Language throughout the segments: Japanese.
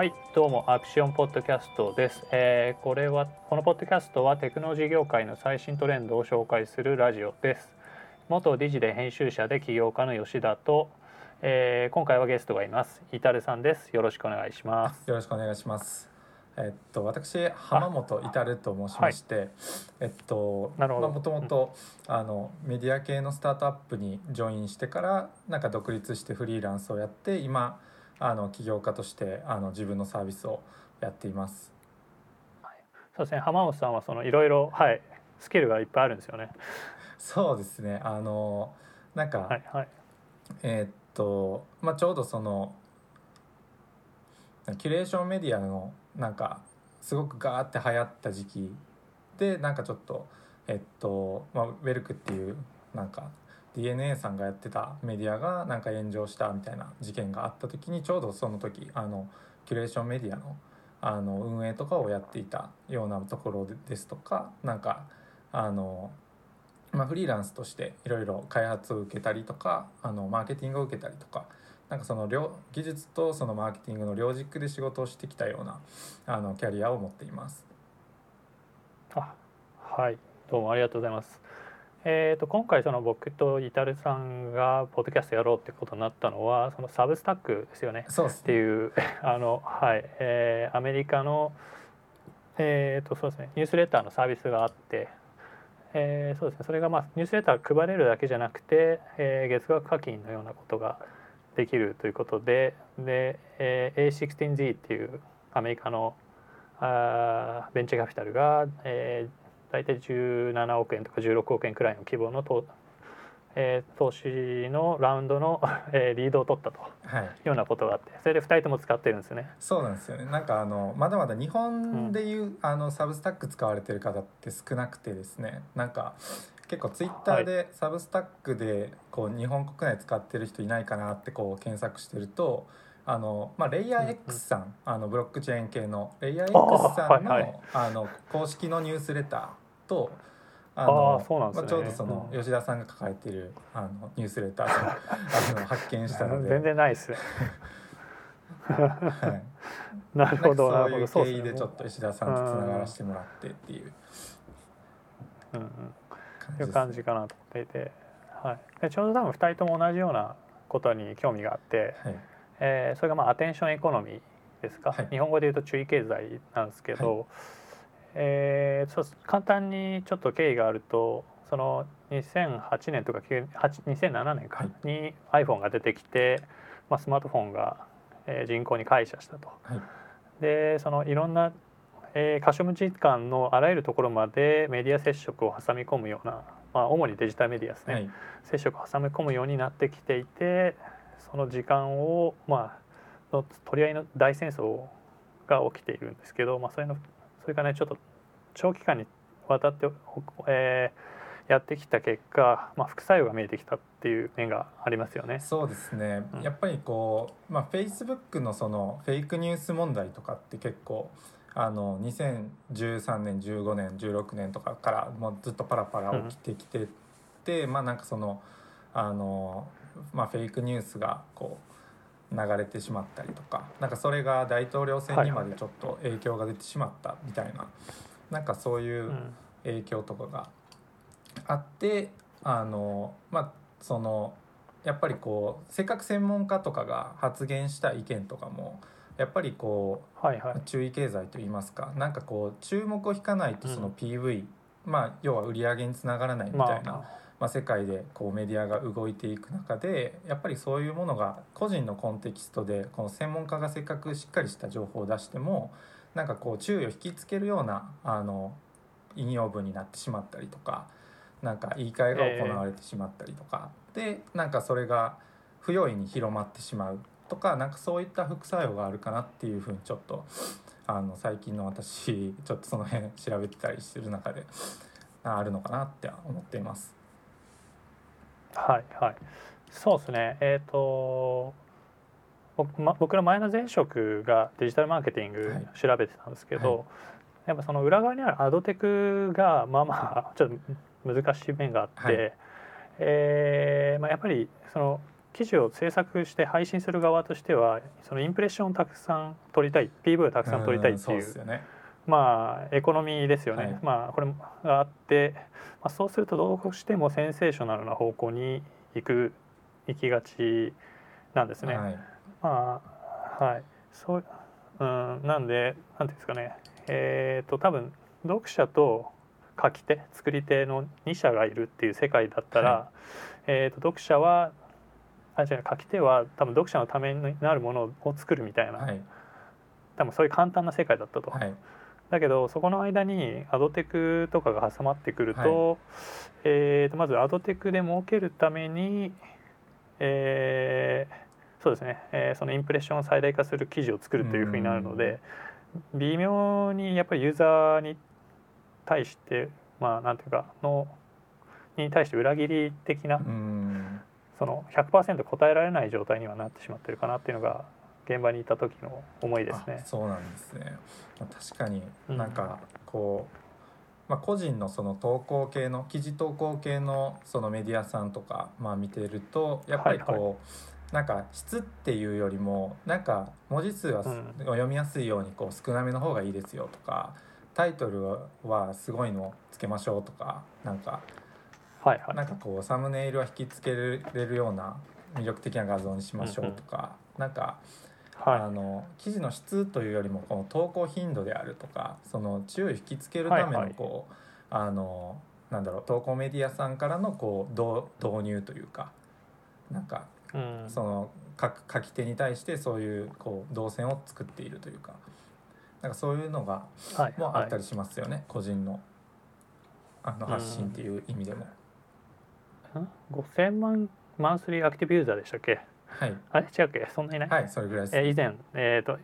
はいどうもアクションポッドキャストです、えー、これはこのポッドキャストはテクノロジー業界の最新トレンドを紹介するラジオです。元理事で編集者で起業家の吉田と、えー、今回はゲストがいます。イタルさんです。よろしくお願いします。よろしくお願いします。えっと、私浜本至と申しまして、はい、えっともともとあのメディア系のスタートアップにジョインしてからなんか独立してフリーランスをやって今あの起業家としてあの自分のサービスをやっています。そうですね。浜本さんはそのいろいろはい。スキルがいっぱいあるんですよね。そうですね。あのなんか、はいはい、えー、っとまあちょうどそのキュレーションメディアのなんかすごくガーって流行った時期でなんかちょっとえっと、まあ、ウェルクっていうなんか DNA さんがやってたメディアがなんか炎上したみたいな事件があった時にちょうどその時あのキュレーションメディアのあの運営とかをやっていたようなところですとかなんかあの、まあ、フリーランスとしていろいろ開発を受けたりとかあのマーケティングを受けたりとかなんかその両技術とそのマーケティングの両軸で仕事をしてきたようなあのキャリアを持っています。あはいどうもありがとうございます。えーと、今回その僕とイタルさんがポッドキャストやろうってことになったのはそのサブスタックですよね。そうっていう あのはい、えー、アメリカのえーとそうですねニュースレターのサービスがあって、えー、そうですね。それがまあニュースレター配れるだけじゃなくて、えー、月額課金のようなことができるということでで、えー、A16Z っていうアメリカのあベンチャーキャピタルが、えー、大体17億円とか16億円くらいの規模の投,、えー、投資のラウンドの、えー、リードを取ったと。い。うようなことがあって。それで2人とも使ってるんですよね。そうなんですよね。なんかあのまだまだ日本でいう、うん、あのサブスタック使われてる方って少なくてですね。なんか結構ツイッターでサブスタックでこう日本国内使ってる人いないかなってこう検索してるとあのまあ、レイヤー X さん、うんうん、あのブロックチェーン系のレイヤー X さんのはいはい、あの公式のニュースレターとあのあ、ね、まあ、ちょうどその吉田さんが抱えているあのニュースレター あの発見したので。全然ないですね。はい、なるほどそういう経緯でちょっと石田さんとつながらせてもらってっていう。うんうん、いう感じかなと思っていて、はい、でちょうど多分2人とも同じようなことに興味があって、はい。えー、それがまあアテンションエコノミーですか、はい、日本語で言うと注意経済なんですけど、はい、えー、そう簡単にちょっと経緯があるとその2008年とか2007年かに iPhone が出てきて、まあ、スマートフォンが、えー、人口に感謝したと。はい、でそのいろんなえー、可処分時間のあらゆるところまでメディア接触を挟み込むような、まあ、主にデジタルメディアですね、はい、接触を挟み込むようになってきていてその時間を、まあ、の取り合いの大戦争が起きているんですけど、まあ、それのそれがねちょっと長期間にわたって、えー、やってきた結果、まあ、副作用が見えてきたっていう面がありますよね。そうですね、うん、やっぱりこう、まあ、フェイスブックのそのフェイクニュース問題とかって結構あの2013年15年16年とかからもうずっとパラパラ起きてきてて、うん、まあなんかそのあのまあ、フェイクニュースがこう流れてしまったりとかなんかそれが大統領選にまでちょっと影響が出てしまったみたいな、なんかそういう影響とかがあってあのまあそのやっぱりこうせっかく専門家とかが発言した意見とかもやっぱりこう、はいはい、注意経済といいますかなんかこう注目を引かないとその PV、うん、まあ要は売り上げにつながらないみたいな。まあまあ、世界でこうメディアが動いていく中でやっぱりそういうものが個人のコンテキストでこの専門家がせっかくしっかりした情報を出してもなんかこう注意を引きつけるようなあの引用文になってしまったりとかなんか言い換えが行われてしまったりとか、でなんかそれが不用意に広まってしまうとかなんかそういった副作用があるかなっていうふうにちょっとあの最近の私ちょっとその辺調べてたりする中であるのかなって思っています。はいはい。そうですね。えっ、ー、と僕,、ま、僕の前の前職がデジタルマーケティング調べてたんですけど、はい。はい、やっぱその裏側にあるアドテクがまあまあちょっと難しい面があって、はい、えー、まあ、やっぱりその記事を制作して配信する側としてはそのインプレッションをたくさん取りたい PV をたくさん取りたいっていう,、ね、まあエコノミーですよね、はい、まあこれがあって、まあ、そうするとどうしてもセンセーショナルな方向に行く行きがちなんですね。はい、まあはい。そううんなんでなんていうんですかね。えっ、ー、と多分読者と書き手作り手の2者がいるっていう世界だったら、はい、えーと、読者はあ違う書き手は多分読者のためになるものを作るみたいな、はい、多分そういう簡単な世界だったと。はい、だけどそこの間にアドテクとかが挟まってくると,、えーと、まずアドテクで儲けるために、えー、そうですね、えー、そのインプレッションを最大化する記事を作るというふうになるので微妙にやっぱりユーザーに対してまあなんていうかのに対して裏切り的なその100%答えられない状態にはなってしまってるかなっていうのが現場にいた時の思いですね。そうなんですね。確かになんかこう、まあ、個人のその投稿系の記事投稿系のそのメディアさんとかまあ見てるとやっぱりこう、はいはい。なんか質っていうよりもなんか文字数は、読みやすいようにこう少なめの方がいいですよとかタイトルはすごいのつけましょうとかなんか、はいはい、なんかこうサムネイルは引き付けれるような魅力的な画像にしましょうとか、うんうん、なんか、はい、あの記事の質というよりもこの投稿頻度であるとかその注意を引きつけるためのこう、はい。はい、あのなんだろう投稿メディアさんからのこう導入というかなんか、うん、その書き手に対してそういうこう動線を作っているというか。なんかそういうのが、はい、もあったりしますよね、はい、個人のあの発信っていう意味でも。5000万マンスリーアクティブユーザーでしたっけ？はい。あれ？違うっけ？そんなにない？はいそれぐらいです、えー、以前えっ、ー、と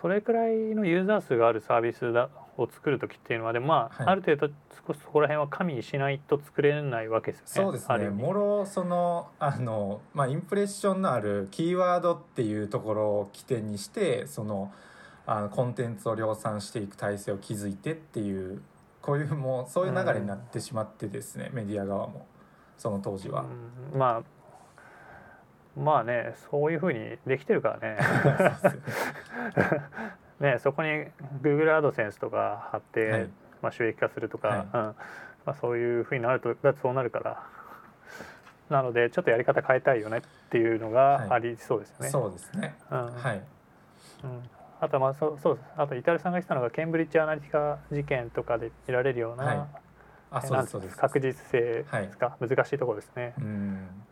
それくらいのユーザー数があるサービスだを作る時っていうのはでもまあ、はい、ある程度少しそこら辺は加味しないと作れないわけですよね。そうですね。もろそのあのまあインプレッションのあるキーワードっていうところを起点にしてそのあのコンテンツを量産していく体制を築いてっていうこういうもうそういう流れになってしまってですね、うん、メディア側も。その当時は。うん、まあまあねそういうふうにできてるからね。ね。そこに Google アドセンスとか貼って、はい、まあ、収益化するとか、はい、うん。まあ、そういうふうになるとだそうなるから。なのでちょっとやり方変えたいよねっていうのがありそうですよね。はい、そうですね、うん、はい、うん。あとまあそうそうあとイタルさんが言ったのがケンブリッジ・アナリティカ事件とかで見られるような、はい、あそうです確実性ですか、はい、難しいところですね。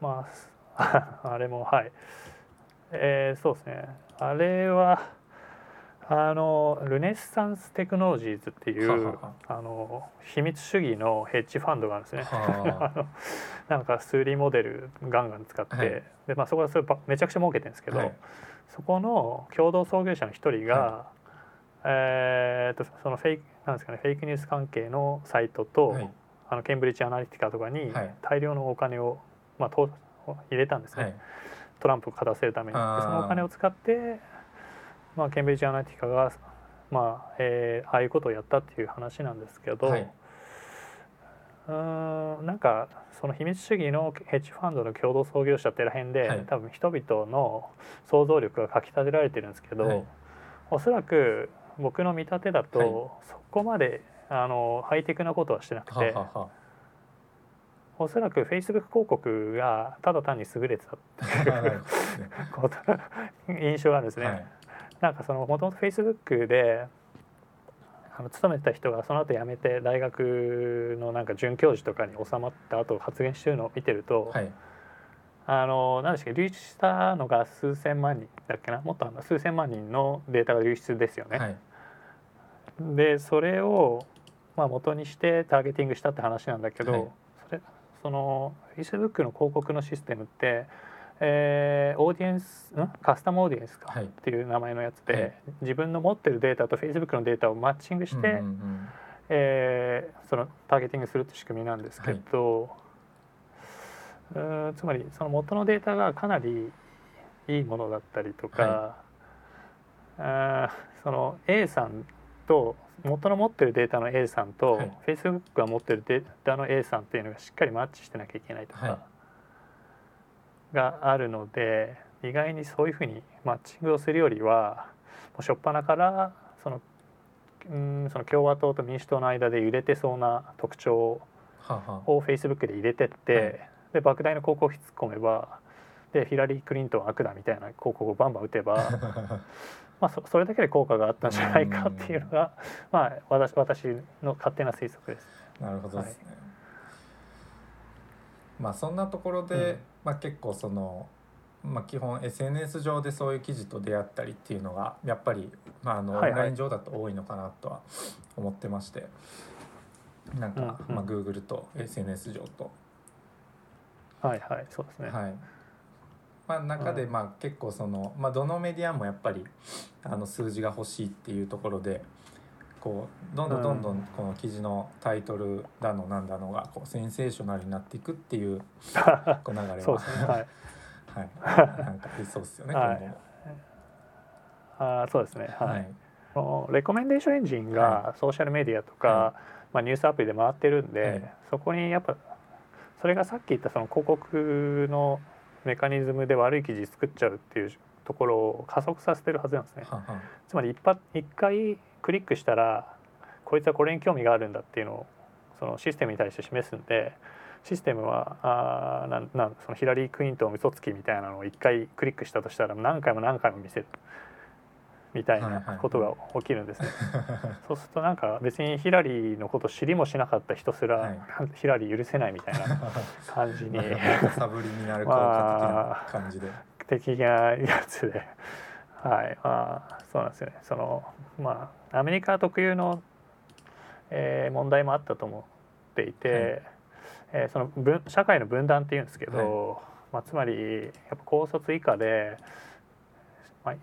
まあ あれもはい、えー、そうですね。あれはあのルネッサンステクノロジーズっていうあの秘密主義のヘッジファンドがあるんですね。なんか数理モデルガンガン使って、はい、でまあそこはそれめちゃくちゃ儲けてるんですけど、はい、そこの共同創業者の一人が、はい、えー、とそのフェイクなんですかねフェイクニュース関係のサイトと、はい、あのケンブリッジアナリティカとかに大量のお金を、まあ、と入れたんですね、はい、トランプを勝たせるために。そのお金を使って、まあ、ケンブリッジアナリティカが、まあえー、ああいうことをやったっていう話なんですけど、はい、うんなんかその秘密主義のヘッジファンドの共同創業者ってら辺で、はい、多分人々の想像力がかきたてられてるんですけど、はい、おそらく僕の見立てだと、はい、そこまであのハイテクなことはしてなくて。ははおそらくフェイスブック広告がただ単に優れてた。っていう印象があるんですね。はい、なんかそのもともとフェイスブックであの勤めてた人がその後辞めて大学のなんか准教授とかに収まった後発言してるのを見てると、はい、あの何でしたっけ流出したのが数千万人だっけなもっと数千万人のデータが流出ですよね。はい、でそれをまあ元にしてターゲティングしたって話なんだけど、はい、その Facebook の広告のシステムってえー、オーディエンスん？カスタムオーディエンスか、はい、っていう名前のやつで、はい、自分の持ってるデータと Facebook のデータをマッチングして、うんうんうん、えー、そのターゲティングするって仕組みなんですけど、はい、つまりその元のデータがかなりいいものだったりとか、はい、あその A さんと元の持ってるデータの A さんと、はい、Facebook が持ってるデータの A さんっていうのがしっかりマッチしてなきゃいけないとか。があるので意外にそういうふうにマッチングをするよりはもう初っ端からそのうんその共和党と民主党の間で揺れてそうな特徴をフェイスブックで入れてって、はい、で莫大な広告費突っ込めばでヒラリー・クリントン悪だみたいな広告をバンバン打てば まあそそれだけで効果があったんじゃないかっていうのが、まあ、私私の勝手な推測です。なるほどですね、はい、まあそんなところで、うん、まあ、結構そのまあ、基本 SNS 上でそういう記事と出会ったりっていうのがやっぱり、まあ、あのオンライン上だと多いのかなとは思ってまして、なんか、まあ、Google と SNS 上と。はいはいそうですね。はいまあ、中でまあ結構その、まあ、どのメディアもやっぱりあの数字が欲しいっていうところでこうどんどんどんどんこの記事のタイトルだのなんだのがこうセンセーショナルになっていくっていう こう流れは。そうですね、はい。はい、なんかそうですよね、はい、あそうですね。はい、はい、レコメンデーションエンジンがソーシャルメディアとか、はい、まあ、ニュースアプリで回ってるんで、はい、そこにやっぱそれがさっき言ったその広告のメカニズムで悪い記事作っちゃうっていうところを加速させてるはずなんですね。ははつまり一発一回クリックしたらこいつはこれに興味があるんだっていうのをそのシステムに対して示すんでシステムはあなんなんそのヒラリー・クリントン嘘つきみたいなのを一回クリックしたとしたら何回も何回も見せるみたいなことが起きるんですね。そうするとなんか別にヒラリーのこと知りもしなかった人すら、はい、ヒラリー許せないみたいな 感じにサブリミナル効果的な感じで。的なやつで。はい、まあそうなんですよね。そのまあアメリカ特有の、えー、問題もあったと思っていて、えー、その分社会の分断っていうんですけど、はい、まあ、つまりやっぱ高卒以下で、まあ、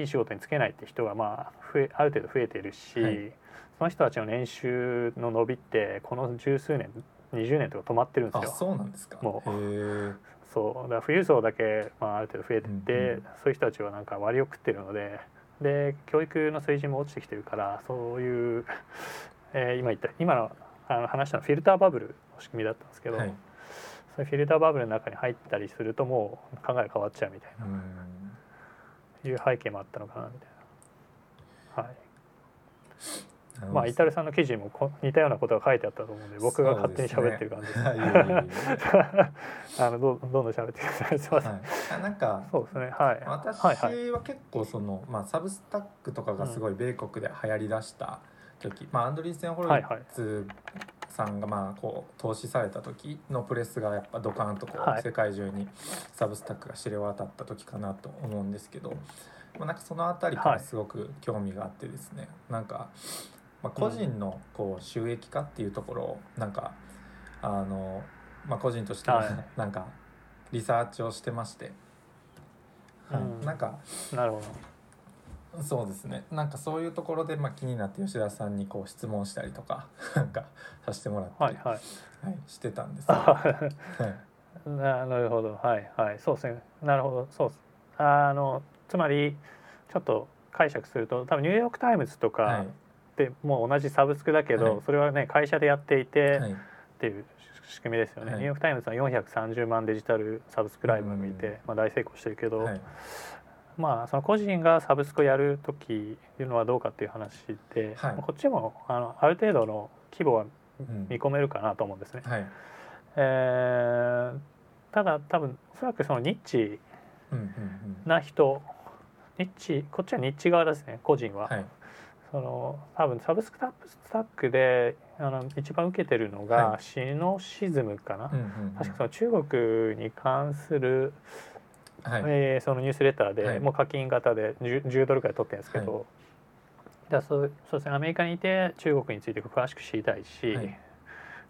いい仕事に就けないって人がまあ増えある程度増えているし、はい、その人たちの年収の伸びってこの十数年20年とか止まってるんですよ。そうなんですか。もう。そう。だから富裕層だけ、まあ、ある程度増えてって、うんうん、そういう人たちはなんか割を食ってるのでで教育の水準も落ちてきてるからそういう、えー、今言った今のあの話したのフィルターバブルの仕組みだったんですけど、はい、そのフィルターバブルの中に入ったりするともう考え変わっちゃうみたいないう背景もあったのかなみたいな。はいまあ、イタルさんの記事にも似たようなことが書いてあったと思うんで僕が勝手に喋ってる感じです。あのどどんどん喋ってください。すみません。はい、なんかそうですね。はい。私は結構その、まあサブスタックとかがすごい米国で流行りだした時、うん、まあアンドリーセンホルツさんがまあこう投資された時のプレスがやっぱドカーンとこう世界中にサブスタックが知れ渡った時かなと思うんですけど、まあ、なんかその辺りからすごく興味があってですね、なんか、まあ、個人のこう収益化っていうところをなんかあの、まあ、個人として なんかリサーチをしてまして、はい、なんかなるほどそうですね。なんかそういうところで、まあ、気になって吉田さんにこう質問したりとか なんかさせてもらったり、はい、はい、してたんです、はい、なるほど。はいはい。そうですね。なるほど。そうあのつまりちょっと解釈すると多分ニューヨーク・タイムズとかでもう同じサブスクだけど、はい、それはね会社でやっていて、っていう仕組みですよね、ニューヨーク・タイムズは430万デジタルサブスクライブを見て、まあ、大成功してるけど、まあ、その個人がサブスクをやる時いうのはどうかっていう話で、はい、こっちもあのある程度の規模は見込めるかなと思うんですね。うん。はい、えー、ただ多分おそらくそのニッチな人、ニッチこっちはニッチ側ですね個人は。はい、その多分サブスクタスタックであの一番受けてるのがシノシズムかな、確かその中国に関するはい、えー、そのニュースレターで、もう課金型で 10, 10ドルくらい取ってるんですけど、はい、だそうそうですねアメリカにいて中国について詳しく知りたいし、はい、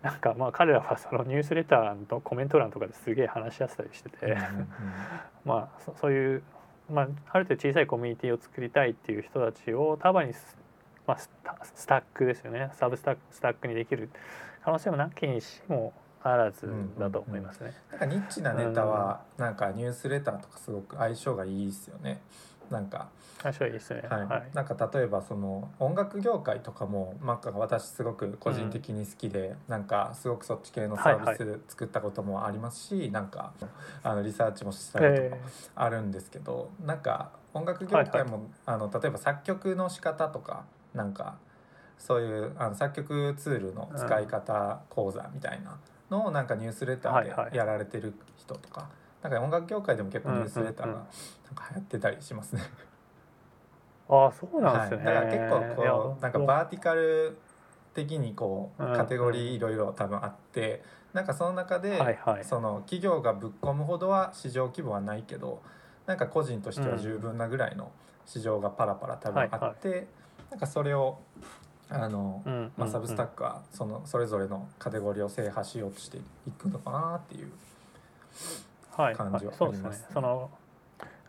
なんかまあ彼らはそのニュースレターのコメント欄とかですげえ話し合ってたりしてて、まあそそういう、まあ、ある程度小さいコミュニティを作りたいっていう人たちを束に、まあ、スタックですよね。サブスタックスタックにできる可能性もなきにしもあらずだと思いますね。なんかニッチなネタはなんかニュースレターとかすごく相性がいいですよね。なんか。面白いですね、はい、はい、なんか例えばその音楽業界とかもなんか私すごく個人的に好きで、うん、なんかすごくそっち系のサービス作ったこともありますし、はいはい、なんかあのリサーチもしたりとかあるんですけど、えー、なんか音楽業界も、はいはい、あの例えば作曲の仕方とかなんかそういうあの作曲ツールの使い方講座みたいなのをなんかニュースレターでやられてる人とか、なんか音楽業界でも結構ニュースレターがなんか流行ってたりしますね。ああそうなんですね、はい、だから結構こうなんかバーティカル的にこうカテゴリーいろいろ多分あって、なんかその中でその企業がぶっ込むほどは市場規模はないけどなんか個人としては十分なぐらいの市場がパラパラ多分あって、なんかそれをあの、まあ、サブスタックはそのそれぞれのカテゴリーを制覇しようとしていくのかなっていう感じはあります、ね、その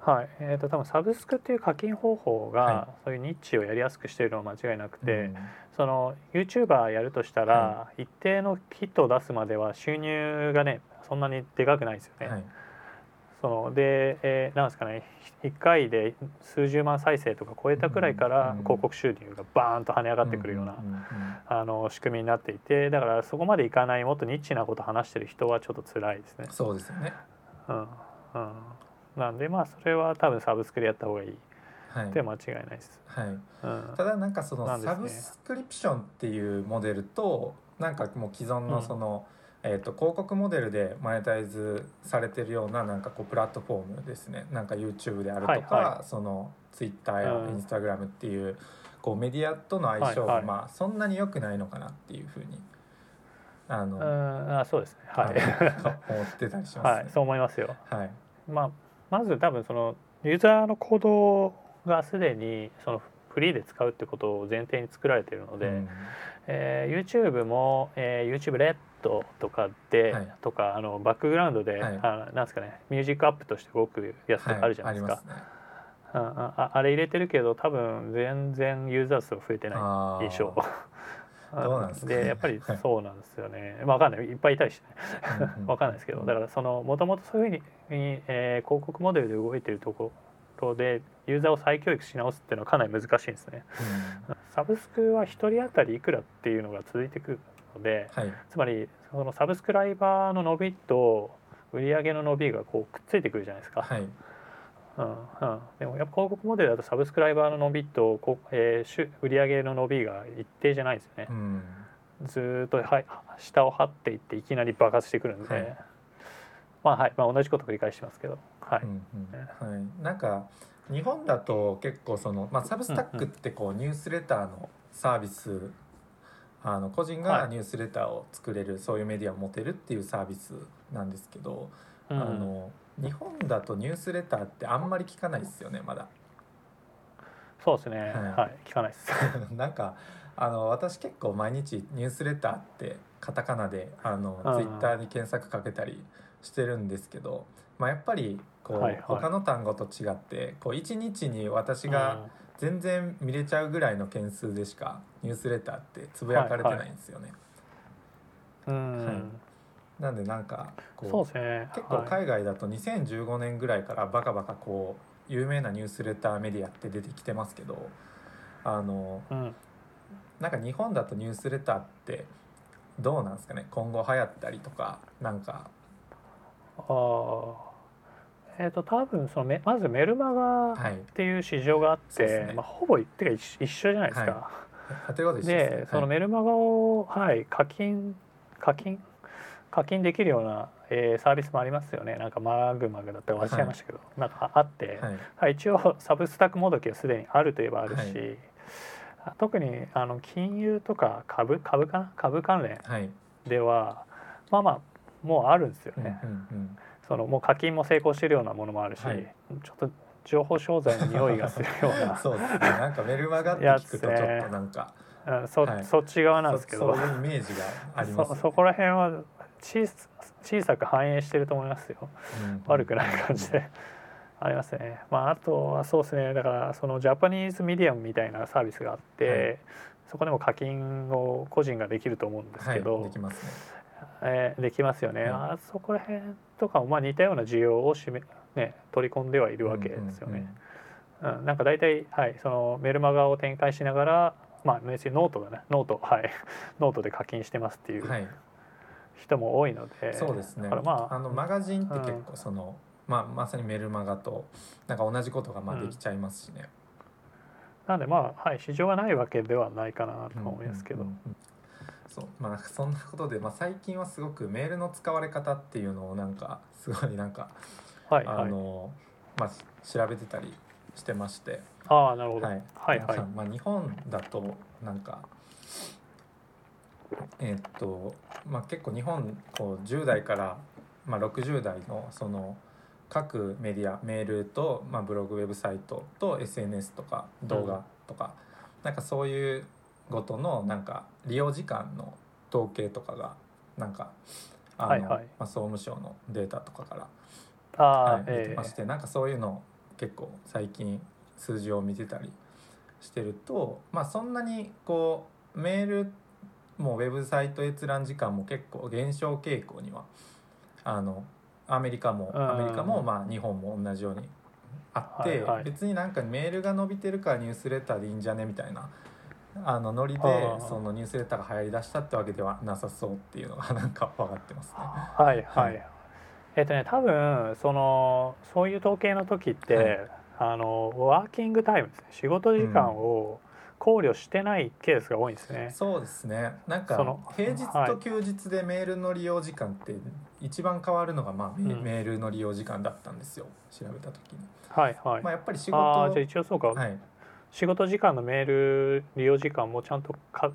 はい。えーと、多分サブスクっていう課金方法が、そういうニッチをやりやすくしているのは間違いなくて、うん、その YouTuber やるとしたら、一定のヒットを出すまでは収入がねそんなにでかくないですよね。はいそので、えー、なんですかね1回で数十万再生とか超えたくらいから広告収入がバーンと跳ね上がってくるようなあの仕組みになっていてだからそこまでいかないもっとニッチなこと話してる人はちょっと辛いですね。そうですよね、うんうん、なんでまあそれは多分サブスクでやった方がいい。はい、で間違いないです。はい。うん、ただなんかそのサブスクリプションっていうモデルとなんかもう既存のその、うんえーと、広告モデルでマネタイズされてるようななんかこうプラットフォームですね。なんか YouTube であるとか、はいはい、その Twitter や Instagram っていううん、こうメディアとの相性が、まあそんなに良くないのかなっていうふうにあのあそうですね。はい、思ってたりします、ね、はい、そう思いますよ、はい。まあ、まず多分そのユーザーの行動がすでにそのフリーで使うってことを前提に作られているので、うん、えー、YouTube も、えー、YouTube レッドとかで、はい、とかあのバックグラウンドで、はい、あなんですかねミュージックアップとして動くやつとかあるじゃないですか。はい。あああれ入れてるけど多分全然ユーザー数増えてない印象。でやっぱりそうなんですよね、まあ、分かんない。いっぱいいたりして、ね、分かんないですけどだからそのもともとそういうふうに、えー、広告モデルで動いてるところでユーザーを再教育し直すっていうのはかなり難しいんですね、うん、サブスクは1人当たりいくらっていうのが続いてくるので、はい、つまりそのサブスクライバーの伸びと売上の伸びがこうくっついてくるじゃないですか。はい。うんうん、でもやっぱ広告モデルだとサブスクライバーの伸びとこ、えー、売上の伸びが一定じゃないですよね。うん、ずっとは下を張っていっていきなり爆発してくるんで、はい、まあはい。まあ、同じこと繰り返しますけど、はい、うんうん、はい、なんか日本だと結構その、まあ、サブスタックってこうニュースレターのサービスあの個人がニュースレターを作れる、はい、そういうメディアを持てるっていうサービスなんですけど、うん、あの日本だとニュースレターってあんまり聞かないですよねまだ。そうですね、はい、はい、聞かないです。なんかあの私結構毎日ニュースレターってカタカナであの、ツイッターに検索かけたりしてるんですけど、まあ、やっぱりこう、はいはい、他の単語と違ってこう1日に私が全然見れちゃうぐらいの件数でしかニュースレターってつぶやかれてないんですよね。はい、はい、なんでなんかこう、ね、結構海外だと2015年ぐらいからバカバカこう有名なニュースレターメディアって出てきてますけどあの、うん、なんか日本だとニュースレターってどうなんですかね？今後流行ったりとかなんか。ああえーと、多分そのめまずメルマガっていう市場があって、はいね、まあ、ほぼってか一緒じゃないですか。はい、で、ね、そのメルマガを、はい、課金課金？課金できるような、えー、サービスもありますよね。なんかマグマグだったら忘れちゃいましたけど、はい、なんかあって、はい、一応サブスタックもどきはすでにあるとい。えばあるし、特にあの金融とか株株かな？株関連では、まあまあもうあるんですよね。うんうんうんそのもう課金も成功してるようなものもあるし、はい、ちょっと情報商材の匂いがするような。そうですね。なんかメルマガって聞くとちょっとなんか、ね、そはい、そっち側なんですけど。そういうイメージがあります、ね、そそこら辺は小小さく反映してると思いますよ、うん、悪くない感じで。ありますね。まああとはそうですね。だからそのジャパニーズミディアムみたいなサービスがあって、はい、そこでも課金を個人ができると思うんですけど、はい、できますね。えー、できますよね、うん、あそこら辺とかもまあ似たような需要をしめ、ね、取り込んではいるわけですよね。うん、なんか大体、はい、そのメルマガを展開しながら、まあ、別にノートだねノートはい。ノートで課金してますっていう人も多いので、はい、そうですね。まあ、あのマガジンって結構その、うん、まあ、まさにメルマガとなんか同じことがまあできちゃいますしね。うんなんでまあはい市場がないわけではないかなと思いますけど。そう。まあそんなことで、まあ、最近はすごくメールの使われ方っていうのをなんかすごいなんか、はいはい、あのまあ調べてたりしてまして。ああなるほど、はい、はいはい。まあ、日本だとなんかえー、っとまあ結構日本こう10代から、まあ、60代のその各メディアメールと、まあ、ブログウェブサイトと SNS とか動画とか、うん、なんかそういうごとのなんか利用時間の統計とかがなんかあの、はいはい、まあ、総務省のデータとかから、はい、出てまして、えー、なんかそういうの結構最近数字を見てたりしてると、まあ、そんなにこうメールもウェブサイト閲覧時間も結構減少傾向にはあのアメリカもアメリカもまあ日本も同じようにあって、はいはい、別になんかメールが伸びてるからニュースレターでいいんじゃねみたいなあのノリでそのニュースレターが流行りだしたってわけではなさそうっていうのがなんか分かってますね。はいはい、はい、えっ、とね多分そのそういう統計の時って、はい、あのワーキングタイムですね仕事時間を、考慮してないケースが多いんですね。そうですね。なんか平日と休日でメールの利用時間って一番変わるのがまあ、うん、メールの利用時間だったんですよ。調べた時に。はいはい。まあやっぱり仕事あじゃ一応そうか。はい。仕事時間のメール利用時間もちゃんとか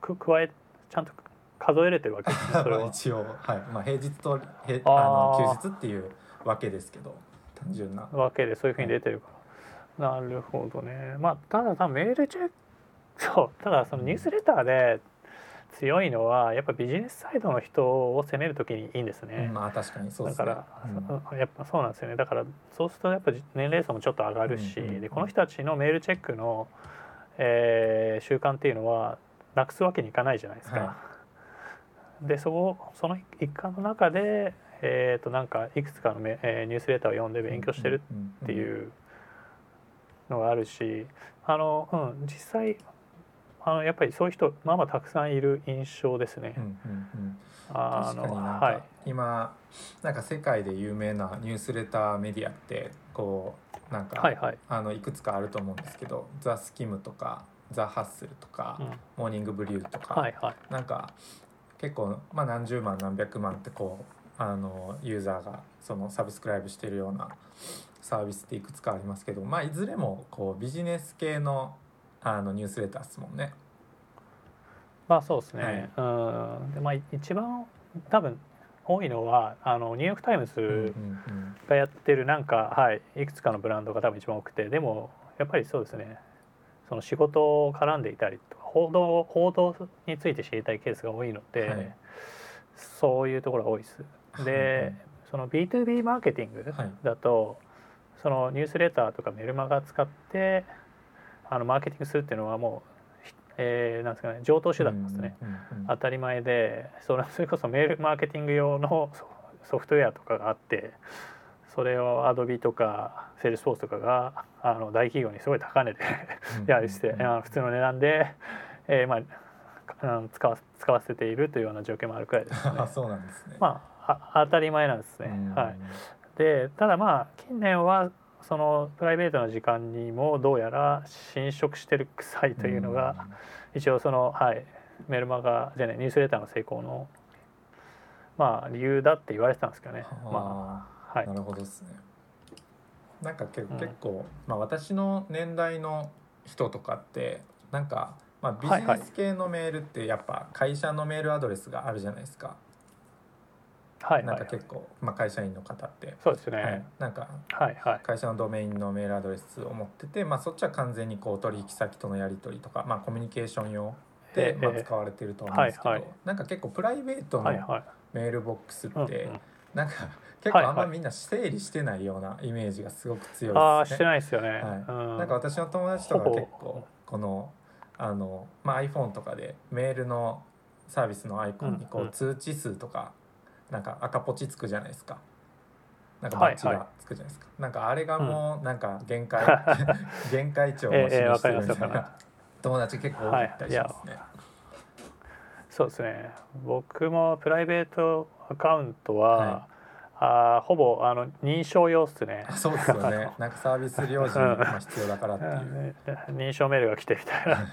く加えちゃんと数えれてるわけですね。それは一応はい。まあ平日とへあの休日っていうわけですけど単純な。わけでそういうふうに出てるから。なるほどね。まあただ多分メールチェッそうただそのニュースレターで強いのはやっぱビジネスサイドの人を攻めるときにいいんですね。まあ確かにそうですね。だから、うん、やっぱそうなんですよね。だからそうするとやっぱ年齢層もちょっと上がるし、でこの人たちのメールチェックの、えー、習慣っていうのはなくすわけにいかないじゃないですか。はい、でそこその一環の中でえー、となんかいくつかのメ、えー、ニュースレターを読んで勉強してるっていうのがあるしあの、うん、実際あのやっぱりそういう人まあまあたくさんいる印象ですね。うんうんうん、あのはい、今なんか世界で有名なニュースレターメディアってこうなんか、はいはい、あのいくつかあると思うんですけど「ザ・スキム」とか「ザ・ハッスル」とか、うん「モーニング・ブリュー」とか、はいはい、なんか結構、まあ、何十万何百万ってこうあのユーザーがそのサブスクライブしてるようなサービスっていくつかありますけど、まあ、いずれもこうビジネス系のあのニュースレターですもんね。まあそうですね。はい、うん。でまあ一番多分多いのはあのニューヨーク・タイムズがやってるなんか、はい、いくつかのブランドが多分一番多くてでもやっぱりそうですね。その仕事を絡んでいたりとか報道報道について知りたいケースが多いので、はい、そういうところが多いです。で、その B2B マーケティングだと、はい、そのニュースレターとかメルマガ使ってあのマーケティングするっていうのはもう、えー、なんですかね常套手段ですね、当たり前でそれそれこそメールマーケティング用のソフトウェアとかがあってそれをアドビとかセールスフォースとかがあの大企業にすごい高値で 売りして、あの普通の値段で、えー、まあ使わ使わせているというような状況もあるくらいですね。そうなんですね。まあ当たり前なんですね。はい。でただまあ近年はそのプライベートな時間にもどうやら侵食してる臭いというのが、一応その、はい、メルマガじゃないニュースレターの成功の、まあ、理由だって言われてたんですけどね。まあはい、なるほどですね。なんか結構、まあ、私の年代の人とかってなんか、まあ、ビジネス系のメールってやっぱ会社のメールアドレスがあるじゃないですか。はいなんか結構、まあ、会社員の方って。そうですね、はい、なんか会社のドメインのメールアドレスを持ってて、まあ、そっちは完全にこう取引先とのやり取りとか、まあ、コミュニケーション用で、まあ、使われてると思うんですけど、はいはい、なんか結構プライベートのメールボックスって、はいはい、なんか結構あんまみんな整理してないようなイメージがすごく強いですね。あしてないですよね、はい。なんか私の友達とか結構このあの、まあ、iPhone とかでメールのサービスのアイコンにこう通知数とかなんか赤ポチつくじゃないですか。なんかバッジがつくじゃないですか、はいはい、なんかあれがもうなんか限界、限界値を示してるみたいな、友達結構多かったりしますね、はい、そうですね僕もプライベートアカウントは、はいあほぼあの認証用っすね。そうですよね。なんかサービス料金が必要だからっていう。認証メールが来てみたいな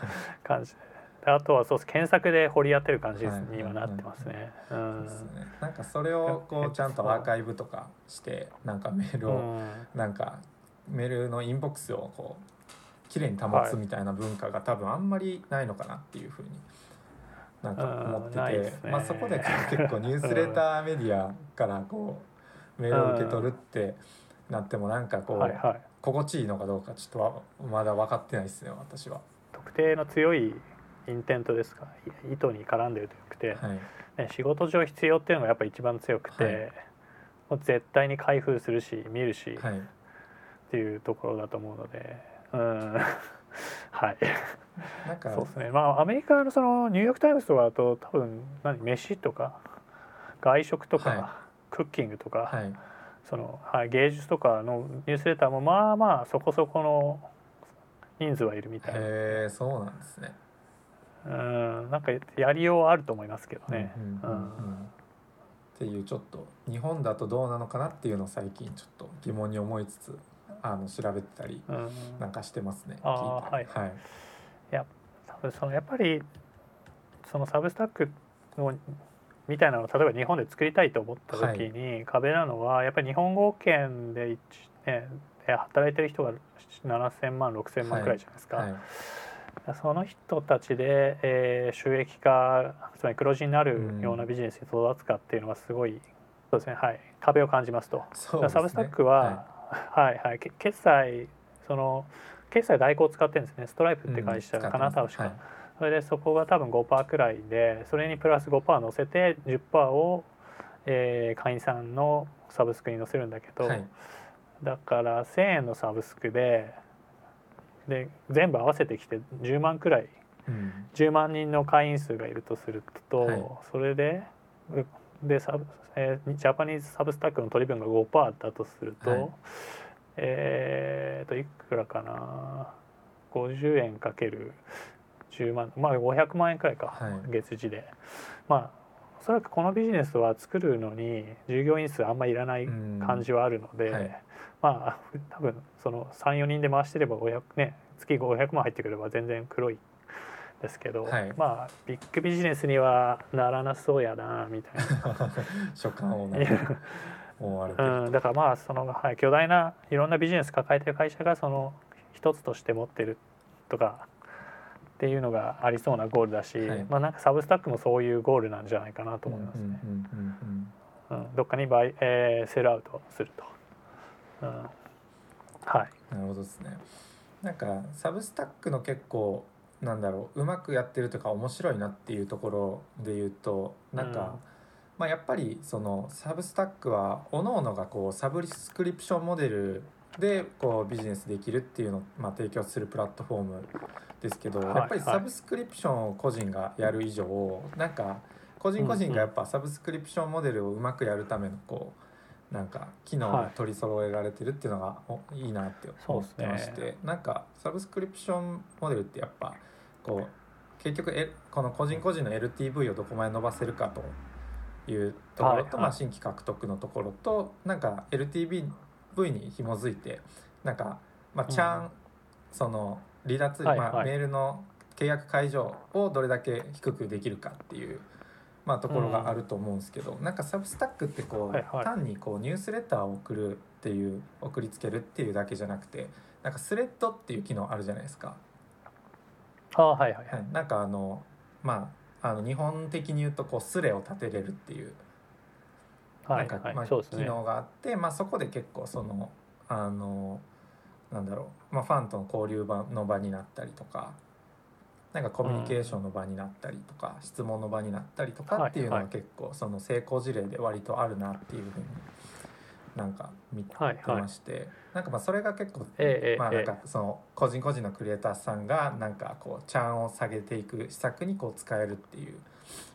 感じで。あとはそうです。検索で掘り当てる感じにはなってますね。なんかそれをこうちゃんとアーカイブとかしてなんかメールを、なんかメールのインボックスをこう綺麗に保つみたいな文化が多分あんまりないのかなっていうふうになんか思ってて、ね、まあそこで結構ニュースレターメディアからこうメールを受け取るってなってもなんかこう、はいはい、心地いいのかどうかちょっとまだ分かってないですね私は。特定の強いインテントですか？意図に絡んでるとよくて、はい、ね、仕事上必要っていうのがやっぱ一番強くて、はい、もう絶対に開封するし見るし、はい、っていうところだと思うので。うん。はい。なんかそうですね。まあアメリカのそのニューヨーク・タイムズとかだと多分何飯とか外食とか、クッキングとか、はい、そのはい、芸術とかのニュースレターもまあまあそこそこの人数はいるみたいな。へえそうなんですね。うんなんかやりようあると思いますけどね。っていうちょっと日本だとどうなのかなっていうのを最近ちょっと疑問に思いつつあの調べてたりなんかしてますね。うん、あはい、はい、いや多分そのやっぱりそのサブスタックのみたいなのを例えば日本で作りたいと思った時に壁なのはやっぱり日本語圏で、ね、働いてる人が7,000万6,000万くらいじゃないですか。はい。はいその人たちで、えー、収益化つまり黒字になるようなビジネスに育つかっていうのはすごい、そうですね。はい。壁を感じますと。すね、サブスタックは、はい、はいはい。決済その決済代行を使ってるんですね。ストライプって会社かな、うん、確か。はいそれでそこが多分5%くらいでそれにプラス5%乗せて10%を、えー、会員さんのサブスクに載せるんだけど、はい、だから1,000円のサブスクでで全部合わせてきて10万くらい、うん、10万人の会員数がいるとすると、はい、それででサブ、えー、ジャパニーズサブスタックの取り分が5%だとすると、はい、えー、といくらかな？50円かける10万まあ500万円くらいか、はい、月次で。まあおそらくこのビジネスは作るのに従業員数あんまりいらない感じはあるので、はい、まあ多分その34人で回してれば500ね月500万入ってくれば全然黒いですけど、はい、まあビッグビジネスにはならなそうやなみたいな 所感を思われてうん、だからまあその、はい、巨大ないろんなビジネス抱えてる会社がその一つとして持ってるとかっていうのがありそうなゴールだし、はい、まあなんかサブスタックもそういうゴールなんじゃないかなと思いますね。どっかに buy、えー、 sell out すると。うん、はい。なるほどですね。なんかサブスタックの結構なんだろううまくやってるとか面白いなっていうところで言うとなんか、うん、まあ、やっぱりそのサブスタックは各々がこうサブスクリプションモデルでこうビジネスできるっていうのを、まあ、提供するプラットフォームですけど、はい、やっぱりサブスクリプションを個人がやる以上、はい、なんか個人個人がやっぱサブスクリプションモデルをうまくやるためのこうなんか機能を取り揃えられてるっていうのがいいなって思ってまして、ね、なんかサブスクリプションモデルってやっぱこう結局えこの個人個人の LTV をどこまで伸ばせるかというところと、はい、まあ、新規獲得のところとなんか LTV に紐づいてなんか、まあ、ちゃん、うん、その離脱、はい。まあ、メールの契約解除をどれだけ低くできるかっていう、まあ、ところがあると思うんですけど、うん、なんかサブスタックってこう、はいはい、単にこうニュースレターを送るっていう送りつけるっていうだけじゃなくてなんかスレッドっていう機能あるじゃないですか。あはいはい、はい、なんかあのまああの日本的に言うとこうスレを立てれるっていうなんか、まあ、機能があって、まあ、そこで結構そのあのなんだろう、まあ、ファンとの交流場の場になったりとかなんかコミュニケーションの場になったりとか、うん、質問の場になったりとかっていうのは結構その成功事例で割とあるなっていうふうになんか見てまして、はい。はい、なんかまあそれが結構、えまあなんかその個人個人のクリエイターさんがなんかこうチャンを下げていく施策にこう使えるっていう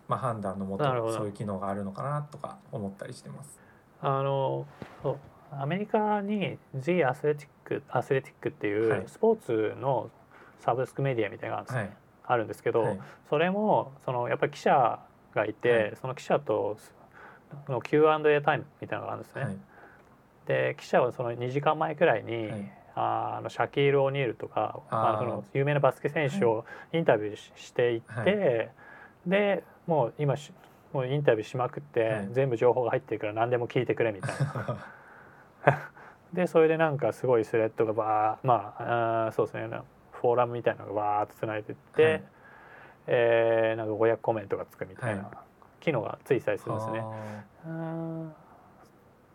まあ、判断のもとそういう機能があるのかなとか思ったりしてます。あのそうアメリカに The アスレティックアスレティックっていうスポーツのサブスクメディアみたいなのがあるんですね、はい、あるんですけど、はい、それもそのやっぱり記者がいて、はい、その記者との Q&A タイムみたいなのがあるんですね。で記者はその2時間前くらいに、あのシャキール・オニールとかあその有名なバスケ選手をインタビューしていって、でもう今もうインタビューしまくって、全部情報が入ってるから何でも聞いてくれみたいな。でそれでなんかすごいスレッドがバーまああそうですねフォーラムみたいなのがバーッとつないでって、はい、えー、なんか500コメントがつくみたいな機能がついたりするんですね。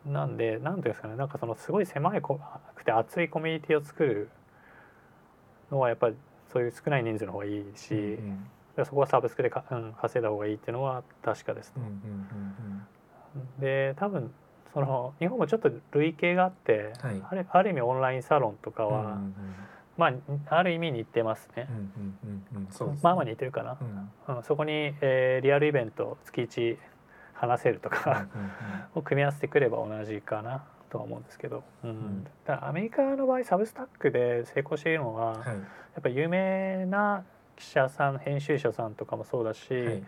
なんで何ていうんですかね。なんかそのすごい狭いくて熱いコミュニティを作るのはやっぱりそういう少ない人数の方がいいし、うんうん、そこはサブスクでか、うん、稼いだ方がいいっていうのは確かです、ね、で多分その日本もちょっと類型があって、はい、あるある意味オンラインサロンとかは、うんうん、まあある意味似てますね。まあまあ似てるかな。うん、うん、そこに、えー、リアルイベント月1話せるとかを組み合わせてくれば同じかなとは思うんですけど、うん、うん、だからアメリカの場合サブスタックで成功しているのは、はい、やっぱり有名な記者さん編集者さんとかもそうだし、はい。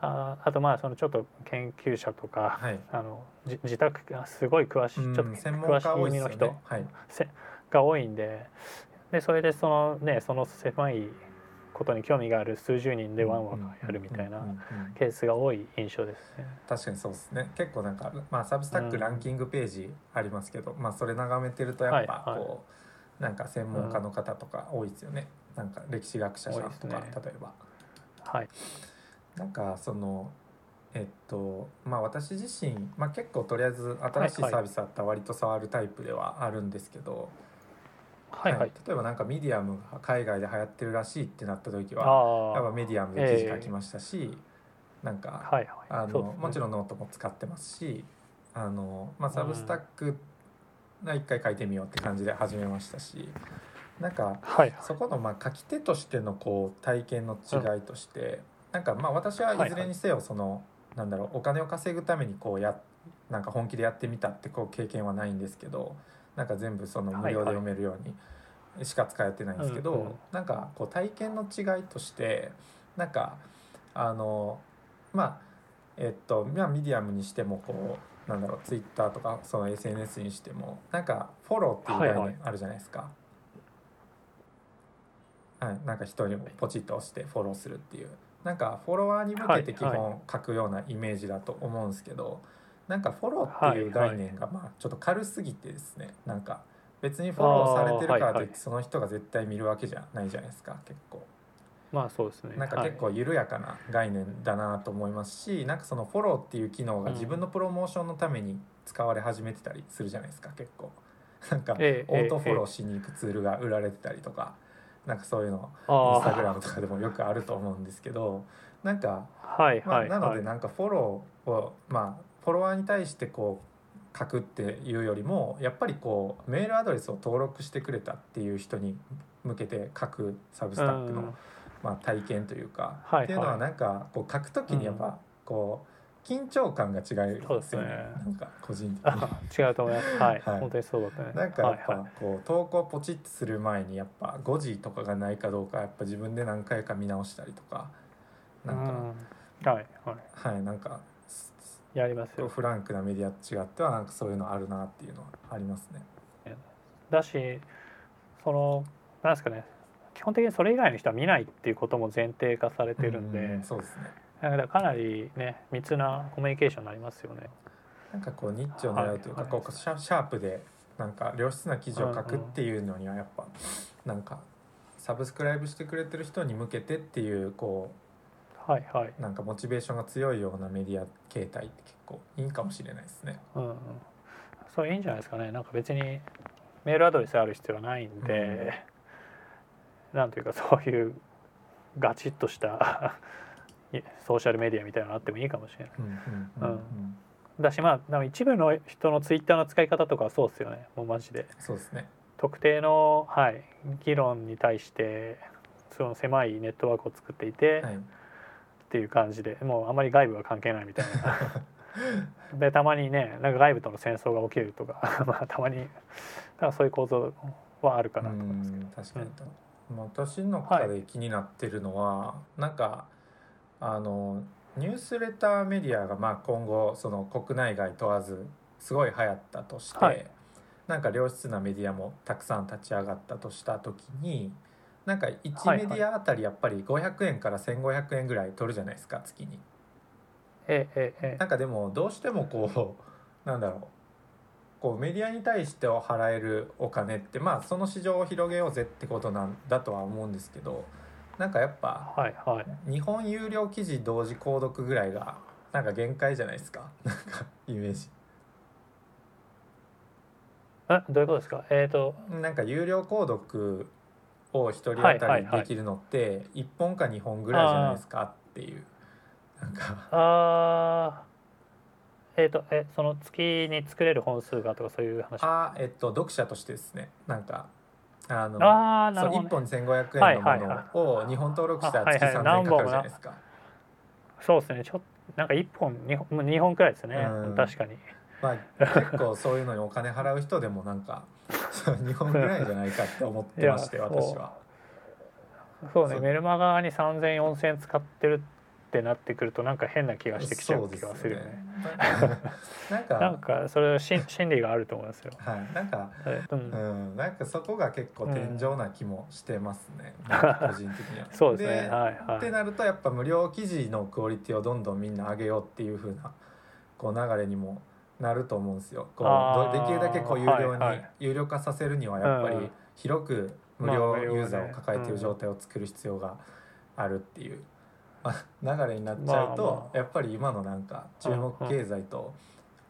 ああとまあそのちょっと研究者とか、はい、あの自宅がすごい詳しい、ちょっと詳しい耳の人、はい、が多いんででそれでそのねその狭いことに興味がある数十人でワンワンやるみたいなケースが多い印象ですね。確かにそうですね。結構なんか、まあ、サブスタックランキングページありますけど、うん、まあ、それ眺めてるとやっぱこう、はい。はい、なんか専門家の方とか多いですよね、うん、なんか歴史学者さんとか、ね、例えば。はい。なんかそのえっとまあ私自身、まあ、結構とりあえず新しいサービスあったら割と触るタイプではあるんですけど、はいはい、はい、例えばなんかミディアムが海外で流行ってるらしいってなった時はやっぱメディアムで記事書きましたし、えー、なんか、はいはい、あの、ね、もちろんノートも使ってますしあの、まあ、サブスタック一回書いてみようって感じで始めましたし。なんか、はいはい、そこのまあ書き手としてのこう体験の違いとして、なんかまあ私はいずれにせよその、はいはい、なんだろうお金を稼ぐためにこうやなんか本気でやってみたってこう経験はないんですけどなんか全部その無料で読めるようにしか使えてないんですけど、はいはい、なんかこう体験の違いとしてなんかあのまあえっとまあミディアムにしてもこうなんだろうツイッターとかその SNS にしてもなんかフォローっていう概念あるじゃないですか。はい、はい、なんか人にポチッと押してフォローするっていう。なんかフォロワーに向けて基本書くようなイメージだと思うんですけど、はいはい、なんかフォローっていう概念がまあちょっと軽すぎてですねなんか別にフォローされてるからといってその人が絶対見るわけじゃないじゃないですか結構。まあそうですね。なんか結構緩やかな概念だなと思いますし、はい、なんかそのフォローっていう機能が自分のプロモーションのために使われ始めてたりするじゃないですか結構。なんかオートフォローしに行くツールが売られてたりとか。なんかそういうのインスタグラムとかでもよくあると思うんですけどなんか、はいまあ、なのでなんかフォローをまあフォロワーに対してこう書くっていうよりもやっぱりこうメールアドレスを登録してくれたっていう人に向けて書くサブスタックの、まあ、体験というか、っていうのはなんかこう書くときにやっぱこう緊張感が違うですよね。なんか個人的に。違うと思います。はい。はい、本当にそうだったね。なんかやっぱこう投稿ポチッとする前にやっぱ誤字とかがないかどうかやっぱ自分で何回か見直したりとか、なんか、はいはいはいなんかやりますよ。フランクなメディアと違ってはなんかそういうのあるなっていうのはありますね。だし、そのなんですかね。基本的にそれ以外の人は見ないっていうことも前提化されてるんで、うん、そうですね。だからかなりね密なコミュニケーションになりますよね。なんかこうニッチを狙うというか、はい、こうシャープでなんか良質な記事を書くっていうのにはやっぱなんかサブスクライブしてくれてる人に向けてっていうこうはいはいなんかモチベーションが強いようなメディア形態って結構いいかもしれないですね。うん、うん、そういいんじゃないですかね。なんか別にメールアドレスある必要はないんで、うん、なんというかそういうガチッとしたソーシャルメディアみたいなのあってもいいかもしれない。うんだしまあ一部の人のツイッターの使い方とかはそうですよねもうマジで。そうですね特定の、はい、議論に対してその狭いネットワークを作っていて、はい、っていう感じでもうあまり外部は関係ないみたいな。でたまにねなんか外部との戦争が起きるとか まあたまにだそういう構造はあるかなと思いますけど。確かに、うん、私の中で気になってるのは、はい、なんかあのニュースレターメディアがまあ今後その国内外問わずすごい流行ったとして、はい、なんか良質なメディアもたくさん立ち上がったとした時になんか1メディアあたりやっぱり500円から1,500円ぐらい取るじゃないですか月に。えええなんかでもどうしてもこう なんだろう。こうメディアに対して払えるお金ってまあその市場を広げようぜってことなんだとは思うんですけどなんかやっぱ、はいはい、日本有料記事同時購読ぐらいがなんか限界じゃないですか。なんかイメージ。えどういうことですか？えっ、ー、と。なんか有料購読を1人当たりできるのって1本か2本ぐらいじゃないですか？っていう。なんか。あえっ、ー、とえその月に作れる本数がとかそういう話？あえっと読者としてですね。なんかあのあなるほど、ね、1本1500円のものを2本登録したら月3000円かかるじゃないですか、そうですね。ちょなんか1本2本 ,2 本くらいですね、うん、確かに。まあ結構そういうのにお金払う人でもなんか 2本ぐらいじゃないかって思ってまして私はそうねメルマガに30004000使ってるってなってくるとなんか変な気がしてきちゃう気がするよね。ね なんかなんかそれは心心理があると思いますよ。はい、なんか、うん、うん、なんかそこが結構天井な気もしてますね。うん、個人的には。そうですね。はいはい。ってなるとやっぱ無料記事のクオリティをどんどんみんな上げようっていう風なこう流れにもなると思うんですよ。こうできるだけこう有料に、はいはい、有料化させるにはやっぱり広く無料ユーザーを抱えている状態を作る必要があるっていう。流れになっちゃうと、まあまあ、やっぱり今のなんか中国経済と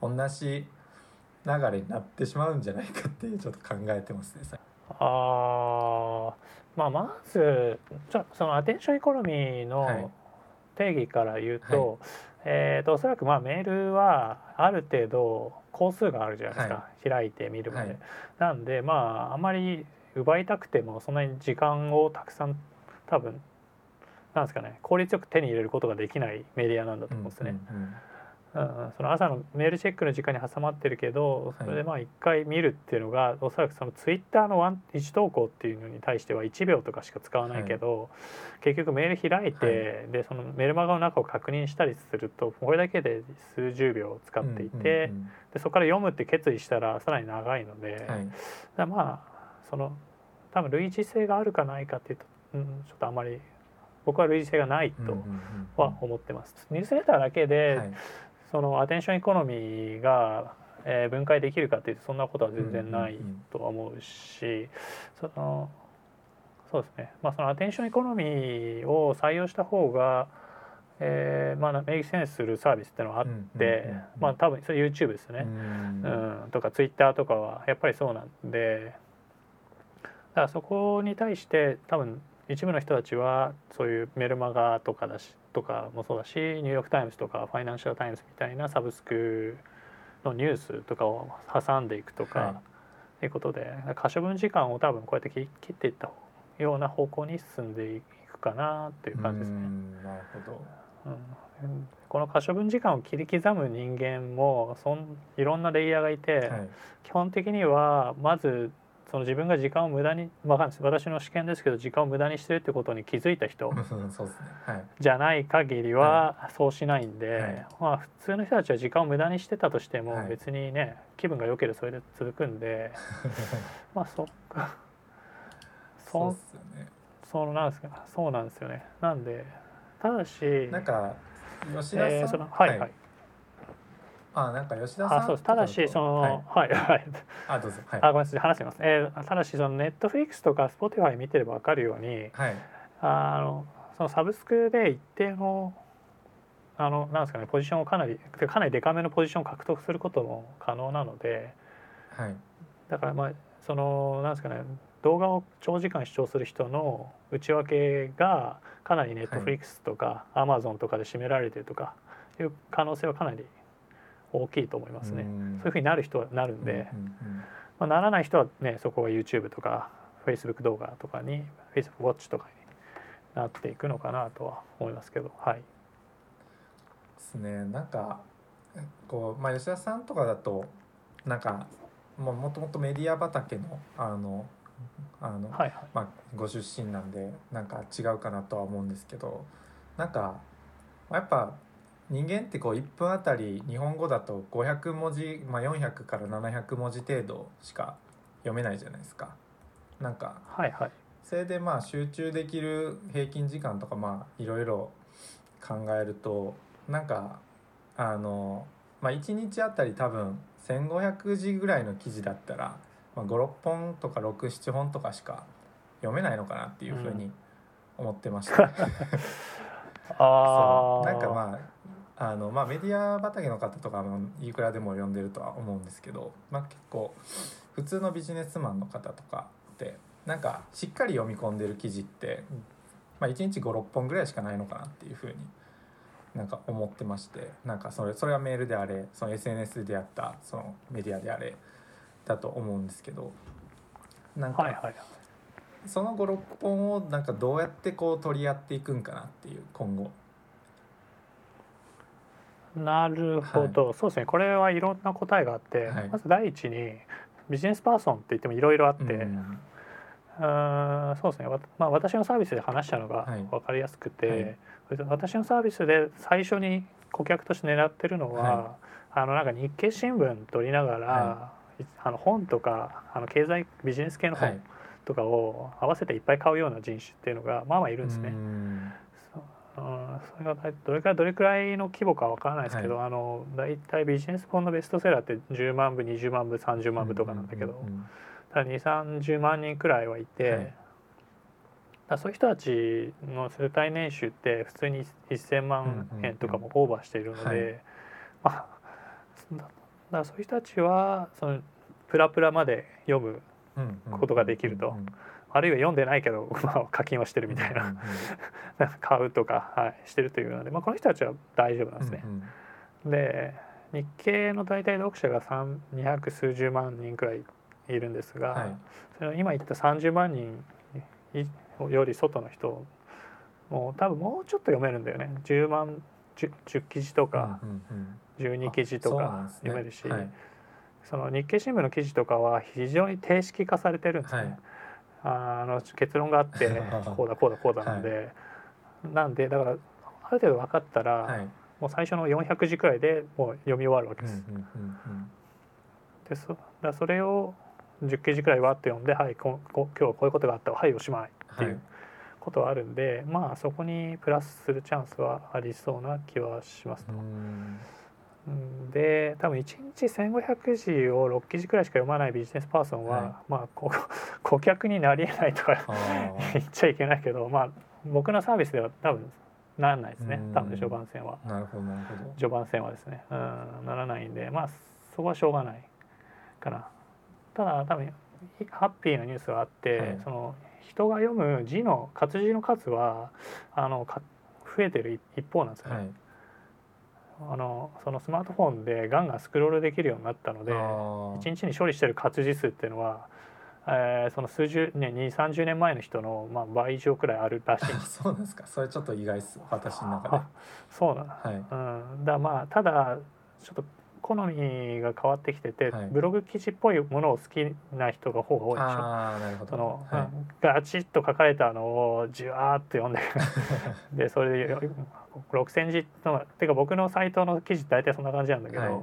同じ流れになってしまうんじゃないかってちょっと考えてますね。あまあまずじゃそのアテンションエコノミーの定義から言うとはい、えーと、おそらくまあメールはある程度工数があるじゃないですか、はい、開いてみるまで。はい、なんでまああまり奪いたくてもそんなに時間をたくさん多分なんですかね効率よく手に入れることができないメディアなんだと思うんですね。うん、うんうん、その朝のメールチェックの時間に挟まってるけどそれでまあ1回見るっていうのが、はい、おそらくそのツイッターのワン1投稿っていうのに対しては1秒とかしか使わないけど、はい、結局メール開いて、はい、でそのメルマガの中を確認したりするとこれだけで数十秒使っていて、うんうんうん、でそこから読むって決意したらさらに長いので、はい、まあその多分類似性があるかないかっていうと、うん、ちょっとあまり僕は類似性がないとは思ってます。ニュースレターだけで、はい、そのアテンションエコノミーが、えー、分解できるかっていうとそんなことは全然ないとは思うし、そのそうですね、まあ、そのアテンションエコノミーを採用した方が、えー、まあ make sense するサービスっていうのはあって、まあ多分それ YouTube ですね、うん、とか Twitter とかはやっぱりそうなんで。だからそこに対して多分一部の人たちはそういうメルマガとかだしとかもそうだしニューヨーク・タイムズとかファイナンシャル・タイムズみたいなサブスクのニュースとかを挟んでいくとか、はい、いうことで可処分時間を多分こうやって切っていったような方向に進んでいくかなっていう感じですね。なるほど、うん、この可処分時間を切り刻む人間もそんいろんなレイヤーがいて、はい、基本的にはまずその自分が時間を無駄に分かんないです私の試験ですけど時間を無駄にしてるってことに気づいた人じゃない限りはそうしないんで、はい、まあ普通の人たちは時間を無駄にしてたとしても別にね気分が良ければそれで続くんで まあそっか。そうっすよね。そうなんですかそうなんですよね。なんでただしなんか吉田さん、えー、そのはい、はいあなんか吉田さんあそうただしそのはい。はいあどうぞ、はい、あごめんなさい話します、えー、ただしそのネットフリックスとかスポティファイ見てれば分かるように、はい、あのそのサブスクで一定のあのなんですかねポジションをかなりかなりデカめのポジションを獲得することも可能なので、はい、だからまあそのなんですかね動画を長時間視聴する人の内訳がかなりネットフリックスとかアマゾンとかで占められてるとかいう可能性はかなり大きいと思いますね。そういうふうになる人はなるんで、まあ、ならない人はねそこが YouTube とか Facebook 動画とかに Facebook Watch とかになっていくのかなとは思いますけど。はい。ですね。なんかこう、まあ、吉田さんとかだとなんかももともとメディア畑のあのあの、はいはい、まあ、ご出身なんでなんか違うかなとは思うんですけど。なんかやっぱ人間ってこう1分あたり日本語だと500文字、まあ、400から700文字程度しか読めないじゃないですか。なんか、はいはい、それでまあ集中できる平均時間とかまあいろいろ考えるとなんかあの、まあ、1日あたり多分1,500字ぐらいの記事だったら、まあ、56本とか67本とかしか読めないのかなっていうふうに思ってました。うん、あなんかまああのまあ、メディア畑の方とかもいくらでも読んでるとは思うんですけど、まあ、結構普通のビジネスマンの方とかってなんかしっかり読み込んでる記事って、まあ、1日56本ぐらいしかないのかなっていうふうになんか思ってましてなんかそれそれはメールであれその SNS であったそのメディアであれだと思うんですけどなんか、その56本をなんかどうやってこう取り合っていくんかなっていう今後。なるほど、はい、そうですね。これはいろんな答えがあって、はい、まず第一にビジネスパーソンって言ってもいろいろあって、うん、うんそうですね、まあ、私のサービスで話したのが分かりやすくて、はい、私のサービスで最初に顧客として狙ってるのは、はい、あのなんか日経新聞取りながら、はい、あの本とかあの経済ビジネス系の本とかを合わせていっぱい買うような人種っていうのがまあまあいるんですね。うんそれがどれくらいどれくらいの規模かわからないですけど、はい、あの大体ビジネス本のベストセラーって10万部20万部30万部とかなんだけど、うんうんうん。2 3 0万人くらいはいて、はい、だそういう人たちの世帯年収って普通に1,000万円とかもオーバーしているので、まあだそういう人たちはそのプラプラまで読むことができると。あるいは読んでないけど、まあ、課金はしてるみたいな。買うとか、はい、してるというので、まあ、この人たちは大丈夫なんですね。うんうん、で日経の大体読者が200数十万人くらいいるんですが、はい、それ今言った30万人より外の人もう多分もうちょっと読めるんだよね。10万 10, 10記事とか、12記事とか読めるし、ねはい、その日経新聞の記事とかは非常に定式化されてるんですね。はい、あの結論があって こうだこうだこうだなんで、なんでだからある程度分かったら、もう最初の400字くらいでもう読み終わるわけです。でそだそれを10記事くらいわって読んで「はいここ今日はこういうことがあったはいおしまい」っていうことはあるんで、はい、まあそこにプラスするチャンスはありそうな気はしますと。で多分1日1,500字を6記事くらいしか読まないビジネスパーソンは、はい、まあ 顧客になりえないとか 言っちゃいけないけど、まあ、僕のサービスでは多分ならないですね。多分序盤戦は。なるほどなるほど。序盤戦はですね。うん。ならないんでまあそこはしょうがないかな。ただ多分ハッピーなニュースがあって、はい、その人が読む字の活字の数はあのか増えてる一方なんですよね。はい、あのそのスマートフォンでガンガンスクロールできるようになったので1日に処理してる活字数っていうのは、えー、その数十年2 3 0年前の人の、まあ、倍以上くらいあるらしい そうですか。それちょっと意外です。私の中で。そうなの、はい。うん、だまあただちょっと好みが変わってきてて、はい、ブログ記事っぽいものを好きな人が方が多いでしょ。あなるほど。その、はい、ガチッと書かれたのをじわーっと読んで でそれで6,000字のてか僕のサイトの記事大体そんな感じなんだけど、はい、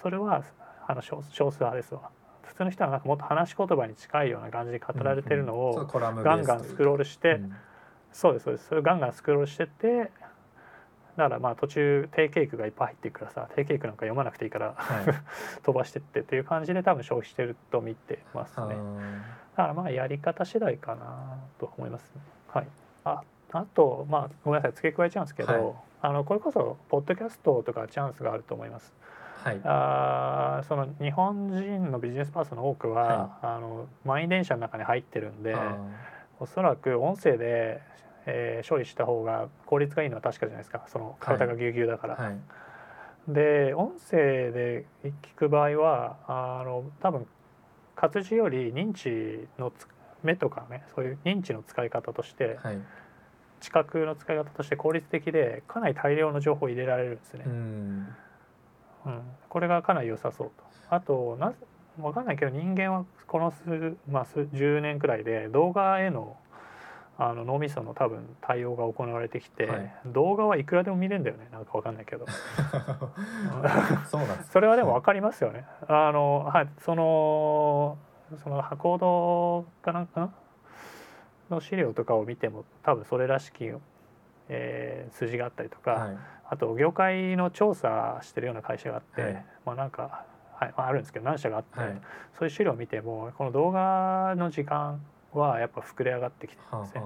それはあの少数派ですわ。普通の人はなんかもっと話し言葉に近いような感じで語られてるのをガンガンスクロールして、うん、そうですそうです。それをガンガンスクロールしてってだからまあ途中定型句がいっぱい入ってくからさ定型句なんか読まなくていいから、はい、飛ばしてってっていう感じで多分消費してると見てますね。だからまあやり方次第かなと思います、ね、はい。ああとまあごめんなさい付け加えちゃうんですけど、はい、あのこれこそポッドキャストとかチャンスがあると思います。はい、あその日本人のビジネスパーソンの多くは、はい、あの満員電車の中に入ってるんでおそらく音声でえー、処理した方が効率がいいのは確かじゃないですか。その体がぎゅうぎゅうだから。はい。はい、で音声で聞く場合はあの多分活字より認知の目とかねそういう認知の使い方として、はい、知覚の使い方として効率的でかなり大量の情報を入れられるんですね。うん、これがかなり良さそうと。あとな分かんないけど人間はこの数,、まあ、数10年くらいで動画へのあの脳みその多分対応が行われてきて、はい、動画はいくらでも見れるんだよね。なんか分かんないけど。そうなんです。それはでも分かりますよね。あのはい。そのそのコードかなんかの資料とかを見ても多分それらしき、えー、数字があったりとか、はい、あと業界の調査してるような会社があって、はい、まあなんか、はい。まあ、あるんですけど何社があって、はい、そういう資料を見てもこの動画の時間はやっぱ膨れ上がってきてるんですね。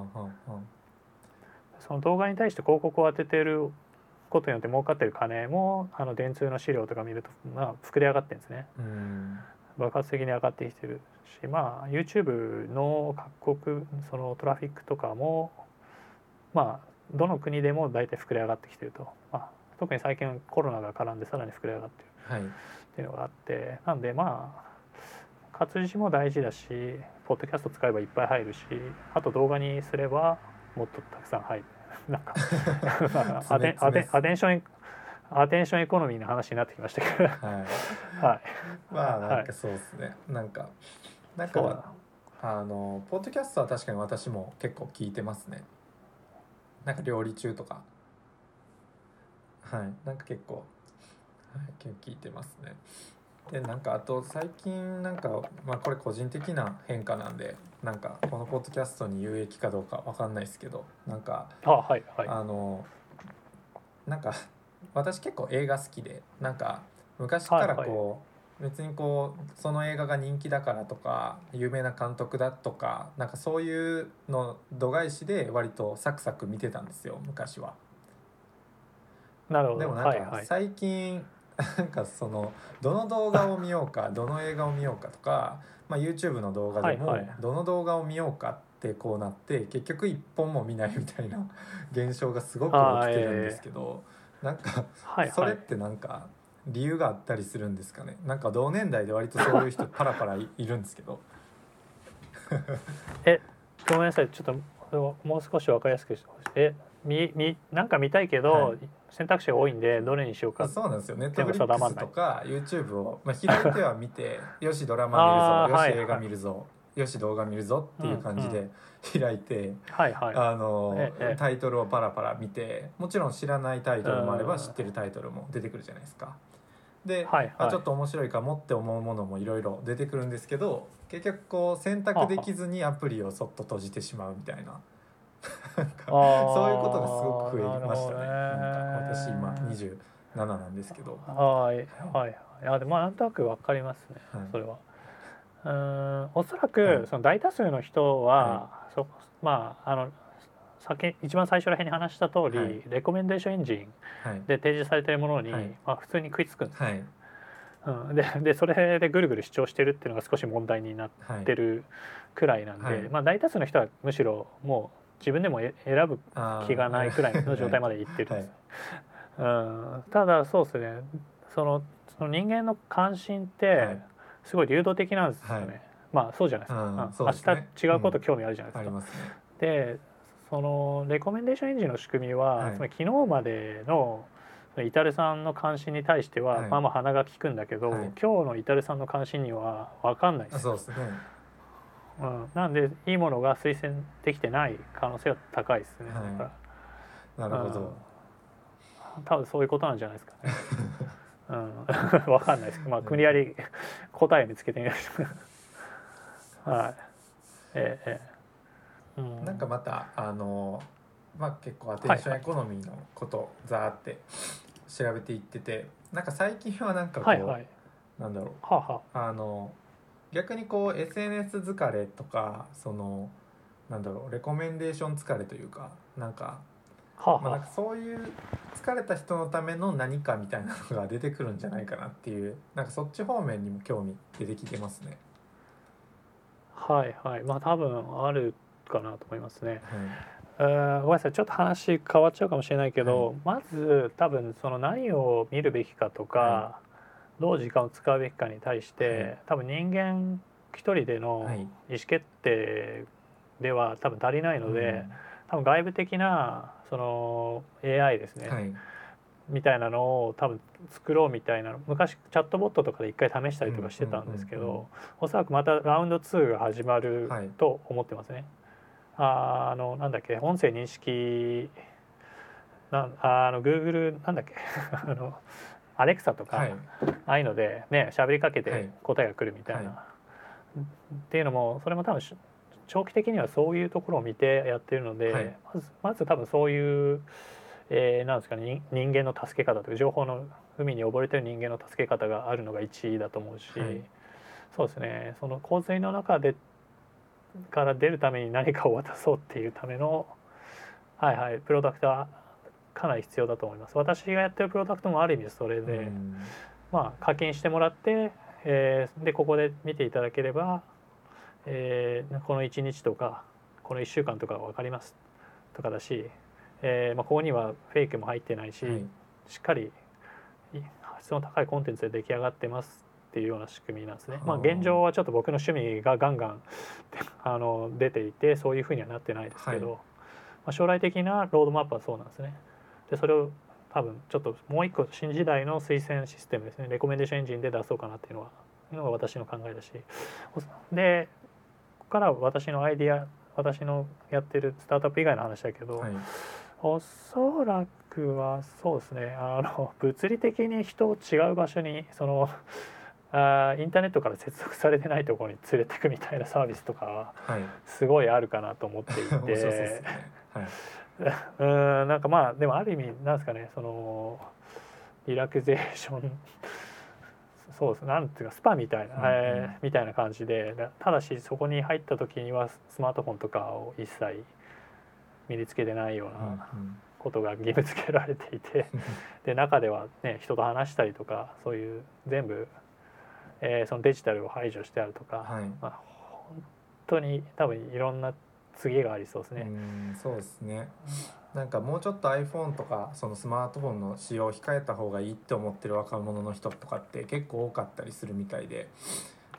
その動画に対して広告を当ててることによって儲かってる金もあの電通の資料とか見ると、まあ、膨れ上がってるんですね。爆発的に上がってきてるしまあ YouTube の各国そのトラフィックとかもまあどの国でも大体膨れ上がってきてると、まあ、特に最近コロナが絡んでさらに膨れ上がってるっていうのがあって、はい、なんでまあ活字も大事だしポッドキャスト使えばいっぱい入るしあと動画にすればもっとたくさん入る。なんか アテアテアテンションアテンションエコノミーの話になってきましたけど。はい、はい、まあなんかそうですね、はい、なんかなんかあのポッドキャストは確かに私も結構聞いてますね。なんか料理中とか。はい。なんか結構、はい、結構聞いてますねでなんかあと最近なんかまあこれ個人的な変化なんでなんかこのポッドキャストに有益かどうかわかんないですけどなんかあ,、はいはい、あのなんか私結構映画好きでなんか昔からこう、はい。はい別にこうその映画が人気だからとか有名な監督だとかなんかそういうの度外視で割とサクサク見てたんですよ昔は。なるほど。でもなんか最近、なんかそのどの動画を見ようかどの映画を見ようかとか、まあ、YouTube の動画でもどの動画を見ようかってこうなって結局一本も見ないみたいな現象がすごく起きてるんですけど、なんかそれってなんか理由があったりするんですかね？なんか同年代で割とそういう人パラパラいるんですけど。えごめんなさい。ちょっともう少し分かりやすくしてほしいえみみなんか見たいけど、はい、選択肢が多いんでどれにしようか。そうなんですよ。ネットフリックスとか YouTube を、まあ、開いては見て よしドラマ見るぞ。よし映画見るぞ、はい、よし動画見るぞっていう感じで開いて、はいはい、あの、タイトルをパラパラ見てもちろん知らないタイトルもあれば知ってるタイトルも出てくるじゃないですか。で、はいはい、あちょっと面白いかもって思うものもいろいろ出てくるんですけど結局こう選択できずにアプリをそっと閉じてしまうみたいなそういうことがすごく増えましたね。ね。なんか私今27なんですけど。はいはい。はい。あでもなんとなくわかりますね、はい、それは。うんおそらくその大多数の人は、はい、そまああの先一番最初らへんに話した通り、はい、レコメンデーションエンジンで提示されているものに、はい、まあ、普通に食いつくんです、ね、はい、うん、ででそれでぐるぐる主張してるっていうのが少し問題になってるくらいなんで、まあ、大多数の人はむしろもう自分でも選ぶ気がないくらいの状態までいってる。んです、うん、ただそうですね。そのその人間の関心ってすごい流動的なんですよね、まあそうじゃないですか、うん、明日違うこと興味あるじゃないですか。うん、でそのレコメンデーションエンジンの仕組みは、はい、つまり昨日までのイタルさんの関心に対しては、はい、まあまあ鼻が利くんだけど、はい、今日のイタルさんの関心には分かんないです。そうですね、うん、なんでいいものが推薦できてない可能性は高いですね、なるほど、うん、多分そういうことなんじゃないですかね。うん、分かんないですまあ国やり答え見つけてみましょうはい。ええええ。なんかまたあのまあ結構アテンションエコノミーのことザーって調べていっててなんか最近はなんかこう、はいはい、なんだろう、ははあの逆にこう SNS 疲れとかそのなんだろうレコメンデーション疲れというかなんかはまあ、なんかそういう疲れた人のための何かみたいなのが出てくるんじゃないかなっていうなんかそっち方面にも興味出てきてますね。はいはい。まあ多分あるかなと思いますね。はい、ごめんなさい。ちょっと話変わっちゃうかもしれないけど、はい、まず多分その何を見るべきかとか、はい、どう時間を使うべきかに対して、多分人間一人での意思決定では多分足りないので、多分外部的なその AI ですね、みたいなのを多分作ろうみたいな昔チャットボットとかで一回試したりとかしてたんですけどおそらくまたラウンド2が始まると思ってますね。はい、あのなんだっけ音声認識なあの Google なんだっけ あのアレクサとか、はい、ああいうのでね喋りかけて答えが来るみたいな、はい、っていうのもそれも多分長期的にはそういうところを見てやってるので、はい、まずまず多分そういう、えー、なんですかね人間の助け方というか情報の海に溺れてる人間の助け方があるのが1位だと思うし、そうですね。その洪水の中でから出るために何かを渡そうっていうためのはいはいプロダクトはかなり必要だと思います。私がやってるプロダクトもある意味それで、まあ課金してもらって、えー、でここで見ていただければ、えー、この1日とかこの1週間とか分かります。とかだし、えーまあ、ここにはフェイクも入ってないし、はい、しっかり質の高いコンテンツで出来上がってますっていうような仕組みなんですね。まあ、現状はちょっと僕の趣味がガンガンあの出ていてそういうふうにはなってないですけど、はい、まあ、将来的なロードマップはそうなんですね。でそれを多分ちょっともう一個新時代の推薦システムですね。レコメンデーションエンジンで出そうかなっていうのはいうのが私の考えだし。でここから私のアイディア私のやってるスタートアップ以外の話だけど、はい、おそらくはそうですね。あの物理的に人を違う場所にそのあインターネットから接続されてないところに連れてくみたいなサービスとかはすごいあるかなと思っていて、はい うんなんかまあでもある意味なんですかねそのリラクゼーションそうですなんていうかスパみたいな、うんうん、えー、みたいな感じでただしそこに入った時にはスマートフォンとかを一切身につけてないようなことが義務付けられていて、うんうん、で中ではね人と話したりとかそういう全部、えー、そのデジタルを排除してあるとか、はい、まあ、本当に多分いろんな次がありそうですね。うんそうですね。なんかもうちょっと iPhone とかそのスマートフォンの使用を控えた方がいいって思ってる若者の人とかって結構多かったりするみたいで。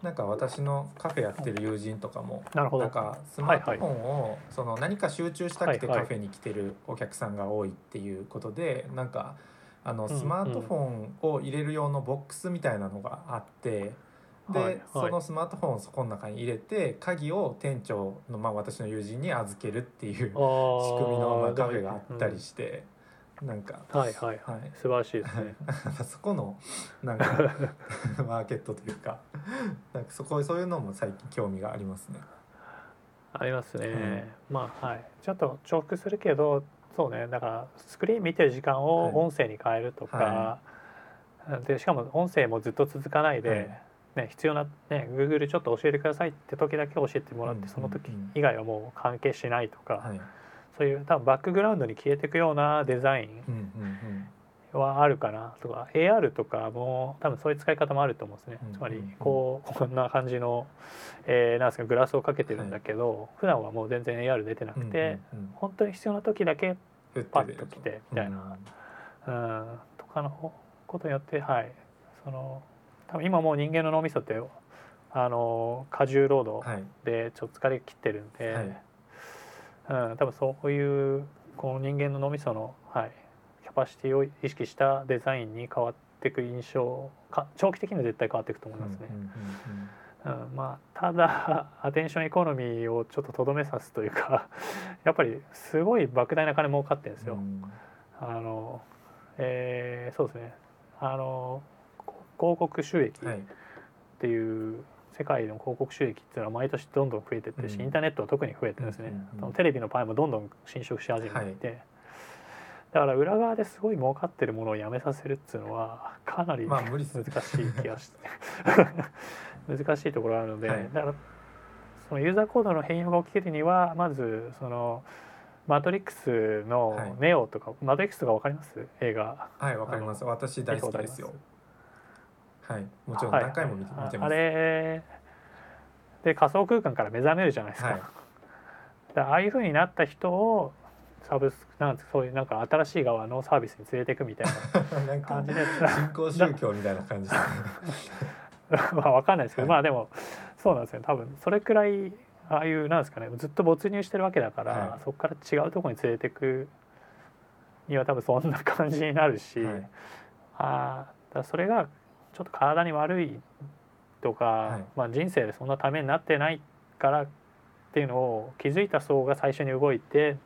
なんか私のカフェやってる友人とかもなんかスマートフォンをその何か集中したくてカフェに来てるお客さんが多いっていうことでなんかあのスマートフォンを入れる用のボックスみたいなのがあってで、はいはい、そのスマートフォンをそこの中に入れて鍵を店長の、まあ、私の友人に預けるっていう仕組みの、まあ、カフェがあったりして、うん、なんかはいはい。はい、素晴らしいですね。そこのなんか マーケットというかなんかそこそういうのも最近興味がありますね。ありますね、うん、まあはい。ちょっと重複するけどそうね。だからスクリーン見てる時間を音声に変えるとか、はいはい、でしかも音声もずっと続かないで、はいね、必要な、ね、Google ちょっと教えてくださいって時だけ教えてもらって、その時以外はもう関係しないとか、はい、そういう多分バックグラウンドに消えていくようなデザインはあるかなとか AR とかも多分そういう使い方もあると思うんですね。つまりこうこんな感じの、えー、なんですかグラスをかけてるんだけど、はい、普段はもう全然 AR 出てなくて、本当に必要な時だけパッと来てみたいな、うん、とかのことによってはい。その多分今もう人間の脳みそってあの過重労働でちょっと疲れ切ってるんで、はい、うん、多分そういうこの人間の脳みその、はい、キャパシティを意識したデザインに変わっていく印象か長期的には絶対変わっていくと思いますね。うん、まあ、ただ アテンションエコノミーをちょっととどめさすというか やっぱりすごい莫大な金儲かってるんですよ。うん、あのえー、そうですね。あの広告収益っていう、世界の広告収益っていうのは毎年どんどん増えてってし、インターネットは特に増えてですね、テレビのパイもどんどん侵食し始めて。いて、だから裏側ですごい儲かってるものをやめさせるっていうのはかなり難しい気がして。難しいところあるので、だからそのユーザーコードの変容が起きるにはまずそのマトリックスのネオとか、マトリックスとか分かります？映画。はいわかります。私大好きですよはい。もちろん何回も見て,、ます。あれ。で仮想空間から目覚めるじゃないですか,、はい、ああいうふうになった人をサブスなんそういうなんか新しい側のサービスに連れていくみたいな。感じで新興宗教みたいな感じ まあ分かんないですけど、まあでもそうなんですよ。多分それくらいああいうなんですかねずっと没入してるわけだから、はい、そこから違うところに連れていくには多分そんな感じになるし、はい、あだそれがちょっと体に悪いとか、はい、まあ、人生でそんなためになってないからっていうのを気づいた層が最初に動いて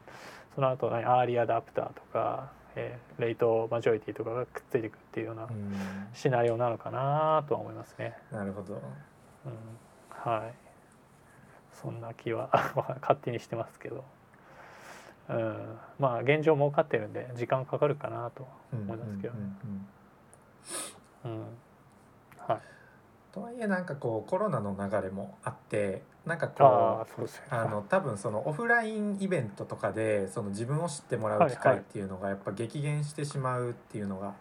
その後アーリーアダプターとか、えー、レイトマジョリティとかがくっついていくっていうようなシナリオなのかなとは思いますね。なるほど、うん、はい。そんな気は 勝手にしてますけど。うん、まあ現状儲かってるんで時間かかるかなと思いますけどね。うん、はい。とはいえなんかこうコロナの流れもあってなんかこうあの多分そのオフラインイベントとかでその自分を知ってもらう機会っていうのがやっぱ激減してしまうっていうのが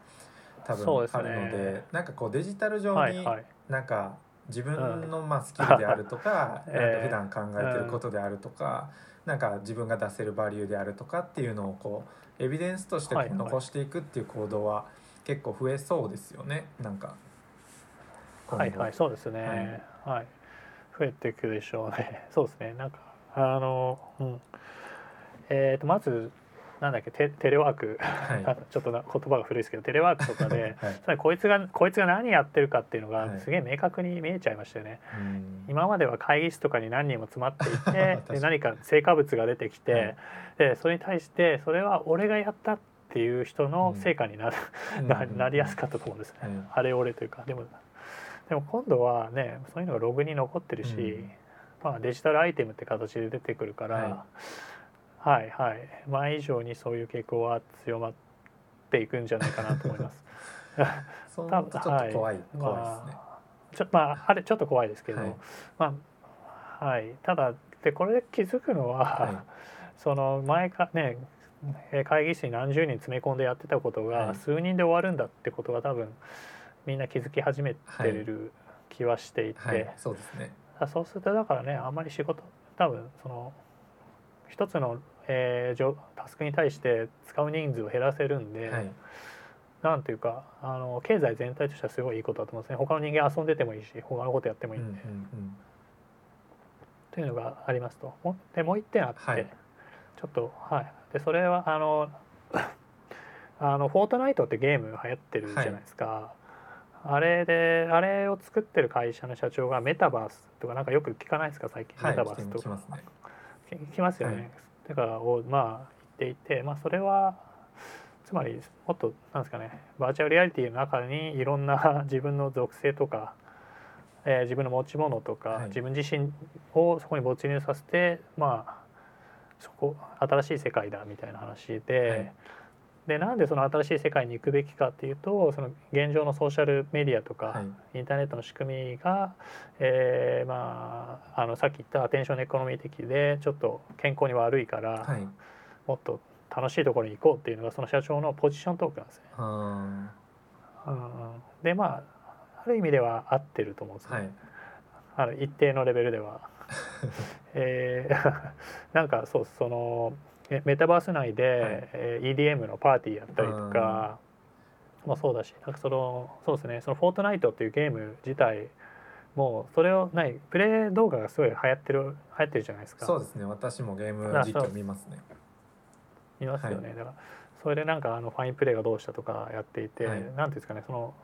多分あるのでなんかこうデジタル上になんか自分のまあスキルであるとか なんか普段考えてることであるとかなんか自分が出せるバリューであるとかっていうのをこうエビデンスとして残していくっていう行動は結構増えそうですよね。なんか。はいはいそうですね、はい、はい、増えていくでしょうね。そうですね。なんかあのうん。えー、とまずなんだっけテテレワーク、はい、ちょっとな言葉が古いですけどテレワークとかで、はい、こいつがこいつが何やってるかっていうのがすげえ明確に見えちゃいましたよね。はい、今までは会議室とかに何人も詰まっていて で何か成果物が出てきて、はい、でそれに対してそれは俺がやったっていう人の成果になる、うん、なりやすかったと思うんですね。うん、あれ俺というか。でもでも今度はねそういうのがログに残ってるし、うん、まあ、デジタルアイテムって形で出てくるから、はい、はいはい。前以上にそういう傾向は強まっていくんじゃないかなと思います。多分ちょっと怖い、はい、怖いですね。まあ、ちょまああれちょっと怖いですけど、はい、まあはい。ただでこれで気づくのは、はい、その前かね会議室に何十人詰め込んでやってたことが数人で終わるんだってことが多分みんな気づき始めてる気はしていて、はい。はい、そうですね。そうするとだからねあんまり仕事多分その一つの、えー、タスクに対して使う人数を減らせるんで、はい、なんていうかあの経済全体としてはすごいいいことだと思うんですね。他の人間遊んでてもいいし他のことやってもいいんで。うんうんうん、というのがありますと。でもう一点あって、はい、ちょっとはい。でそれはあのあのフォートナイトってゲーム流行ってるじゃないですか。はいあれであれを作ってる会社の社長がメタバースとかなんかよく聞かないですか？最近、はい、メタバースとか。聞きますよね、はい、だからをまあ言っていてまあそれはつまりもっとなんですかねバーチャルリアリティの中にいろんな 自分の属性とか、えー、自分の持ち物とか、はい、自分自身をそこに没入させてまあそこ新しい世界だみたいな話で、でなんでその新しい世界に行くべきかっていうとその現状のソーシャルメディアとか、はい、インターネットの仕組みが、えー、まああのさっき言ったアテンションエコノミー的でちょっと健康に悪いから、はい、もっと楽しいところに行こうっていうのがその社長のポジショントークなんですね。うん、でまあある意味では合ってると思うんですね。はい、あの一定のレベルでは。えー、なんかそうそのメタバース内で、はい、EDM のパーティーやったりとかもそうだしなんかそのそうですねその「フォートナイト」っていうゲーム自体もうそれをないプレイ動画がすごい流行ってる流行ってるじゃないですか。そうですね私もゲーム実況見ますね。見ますよね、はい、だからそれでなんかあのファインプレーがどうしたとかやっていて、はい、なんていうんですかねその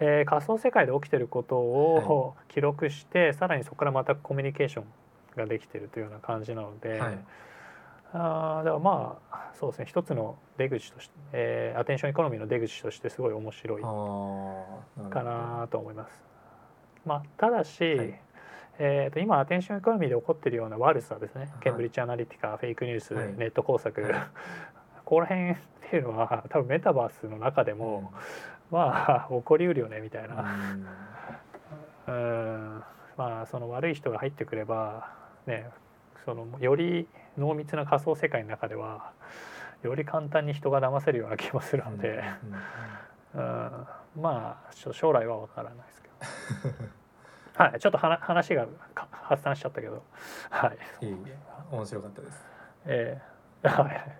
えー、仮想世界で起きてることを記録して、はい、さらにそこからまたコミュニケーションができてるというような感じなので、はい、あだからまあそうですね。一つの出口として、えー、アテンションエコノミーの出口としてすごい面白いかなと思います。まあ、ただし、はい、えー、と今アテンションエコノミーで起こっているような悪さですね、ケンブリッジ・アナリティカフェイクニュース、はい、ネット工作、はい、ここら辺っていうのは多分メタバースの中でも、うん、まあ起こりうるよねみたいな。うん。まあその悪い人が入ってくればねそのより濃密な仮想世界の中ではより簡単に人が騙せるような気もするので、うん、まあ将来は分からないですけど。はいちょっと話が発散しちゃったけど。はい。いい面白かったです。ええ。ー、はい。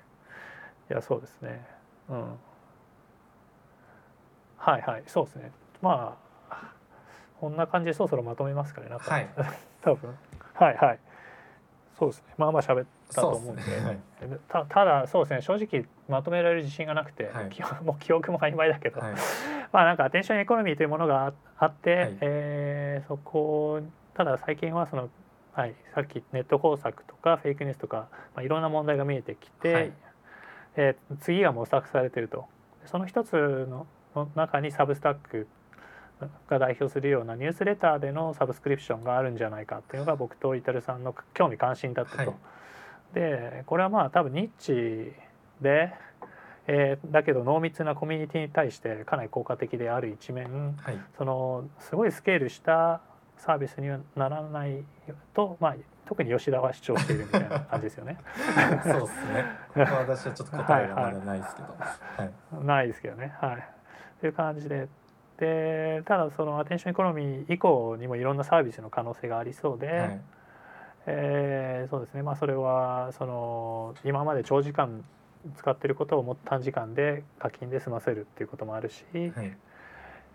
いやそうですね。うん。はいはいそうですね。まあこんな感じでそろそろまとめますかねなんか、はい、多分。はいはい。そうですね。まあまあ喋ってたと思うんで、ねはい、たただそうですね。正直まとめられる自信がなくて、はい、もう記憶も曖昧だけど、はい、まあなんかアテンションエコノミーというものがあって、はい、えー、そこただ最近はその、はい、さっきネット工作とかフェイクニュースとか、まあ、いろんな問題が見えてきて、はい、えー、次が模索されてると。その一つの中にサブスタックが代表するようなニュースレターでのサブスクリプションがあるんじゃないかっていうのが僕とイタルさんの興味関心だったと。はい、でこれはまあ多分ニッチで、えー、だけど濃密なコミュニティに対してかなり効果的である一面、はい、そのすごいスケールしたサービスにはならないと、まあ、特に吉田は主張しているみたいな感じですよね。そうですね。私はちょっと答えがまだないですけど。はい、はい、ないですけどね。はい。という感じででただそのアテンションエコノミー以降にもいろんなサービスの可能性がありそうで、はい、えー、そうですね。まあそれはその今まで長時間使ってることをもっと短時間で課金で済ませるっていうこともあるし、はい、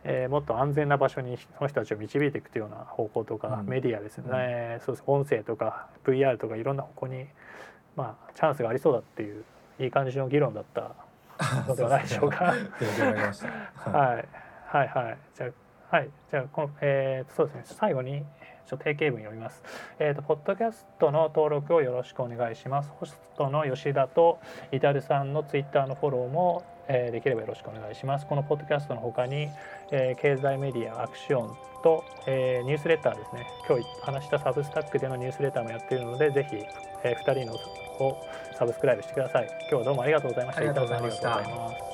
えー、もっと安全な場所にその人たちを導いていくというような方向とか、うん、メディアですね、うん、そうです。音声とか VR とかいろんな方向に、まあ、チャンスがありそうだっていういい感じの議論だった のではないでしょうか。はい。はいはい。じゃあはい。じゃあこのえー、そうですね。最後にちょっと定型文読みます。えっ、ー、とポッドキャストの登録をよろしくお願いします。ホストの吉田とイタルさんのツイッターのフォローも、えー、できればよろしくお願いします。このポッドキャストの他に、えー、経済メディアアクションと、えー、ニュースレターですね。今日話したサブスタックでのニュースレターもやっているので、ぜひ、えー、2人のをサブスクライブしてください。今日はどうもありがとうございました。ありがとうございました。